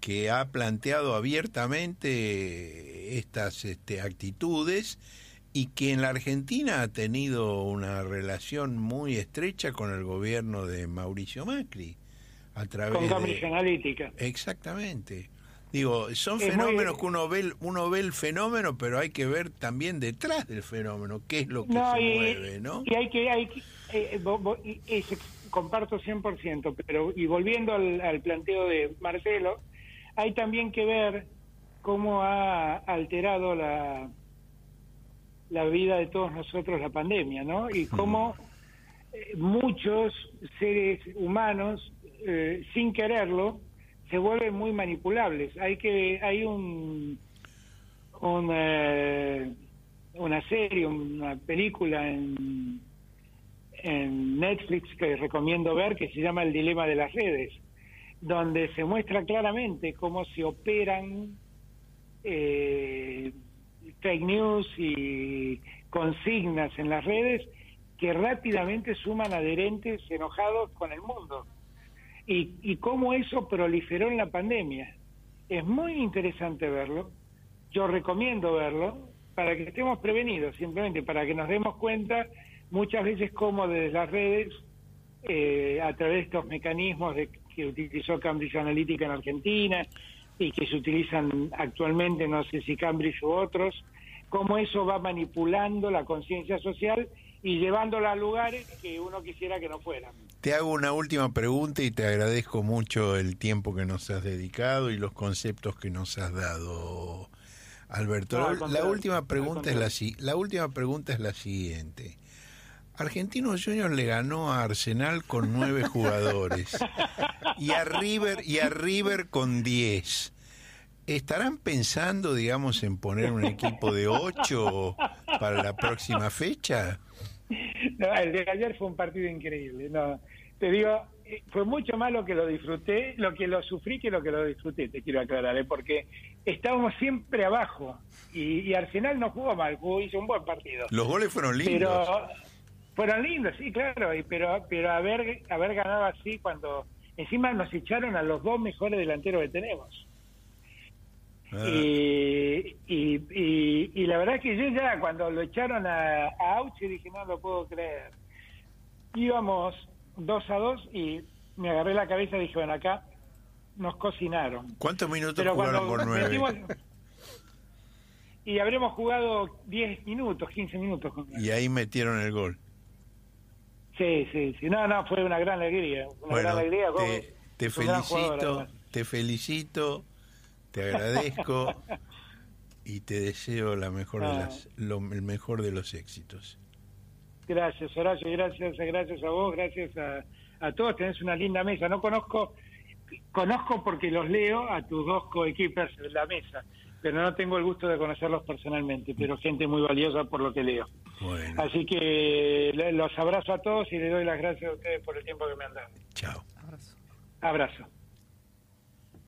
que ha planteado abiertamente estas este, actitudes y que en la Argentina ha tenido una relación muy estrecha con el gobierno de Mauricio Macri a través con de Cambridge Analytica. Exactamente. Digo, son Es fenómenos muy- que uno ve, uno ve el fenómeno, pero hay que ver también detrás del fenómeno, qué es lo que No, se y, mueve, ¿no? y hay que, hay que- eh, vo- y- comparto 100%, pero y volviendo al, al planteo de Marcelo, hay también que ver cómo ha alterado la, la vida de todos nosotros la pandemia, ¿no? Y cómo eh, muchos seres humanos, eh, sin quererlo, se vuelven muy manipulables. Hay que hay un, un, eh, una serie, una película en, en Netflix que recomiendo ver que se llama El dilema de las redes, donde se muestra claramente cómo se operan eh, fake news y consignas en las redes que rápidamente suman adherentes enojados con el mundo. Y, cómo eso proliferó en la pandemia. Es muy interesante verlo. Yo recomiendo verlo para que estemos prevenidos, simplemente para que nos demos cuenta muchas veces cómo desde las redes, eh, a través de estos mecanismos de, que utilizó Cambridge Analytica en Argentina y que se utilizan actualmente, no sé si Cambridge u otros, cómo eso va manipulando la conciencia social y llevándola a lugares que uno quisiera que no fueran. Te hago una última pregunta y te agradezco mucho el tiempo que nos has dedicado y los conceptos que nos has dado, Alberto. la, última pregunta es la, la última pregunta es la siguiente. Argentino Junior le ganó a Arsenal con nueve jugadores y a River y a River con diez. ¿Estarán pensando, digamos, en poner un equipo de ocho para la próxima fecha? No, el de ayer fue un partido increíble. No, te digo, eh, fue mucho más lo que lo disfruté, lo que lo sufrí que lo que lo disfruté, te quiero aclarar, ¿eh? porque estábamos siempre abajo y, Arsenal no jugó mal, jugó, hizo un buen partido. Los goles fueron lindos. Pero fueron lindos, sí, claro, y, pero pero haber haber ganado así cuando encima nos echaron a los dos mejores delanteros que tenemos. Ah. Y, y, y, la verdad que yo ya cuando lo echaron a, a Auchi dije, no lo puedo creer. Íbamos dos a dos y me agarré la cabeza y dije, bueno, acá nos cocinaron. ¿Cuántos minutos jugaron por nueve? y habremos jugado 10 minutos, 15 minutos. y ahí metieron el gol. Sí, sí, sí. No, no, fue una gran alegría. Una gran alegría. Te, te felicito, te felicito te agradezco y te deseo la mejor de ah. las, el mejor de los éxitos. Gracias, Horacio, gracias, gracias a vos, gracias a, a todos. Tenés una linda mesa. No conozco, conozco porque los leo a tus dos coequippers en la mesa, pero no tengo el gusto de conocerlos personalmente, pero gente muy valiosa por lo que leo. Así que los abrazo a todos y les doy las gracias a ustedes por el tiempo que me han dado. Chao. Abrazo. Abrazo.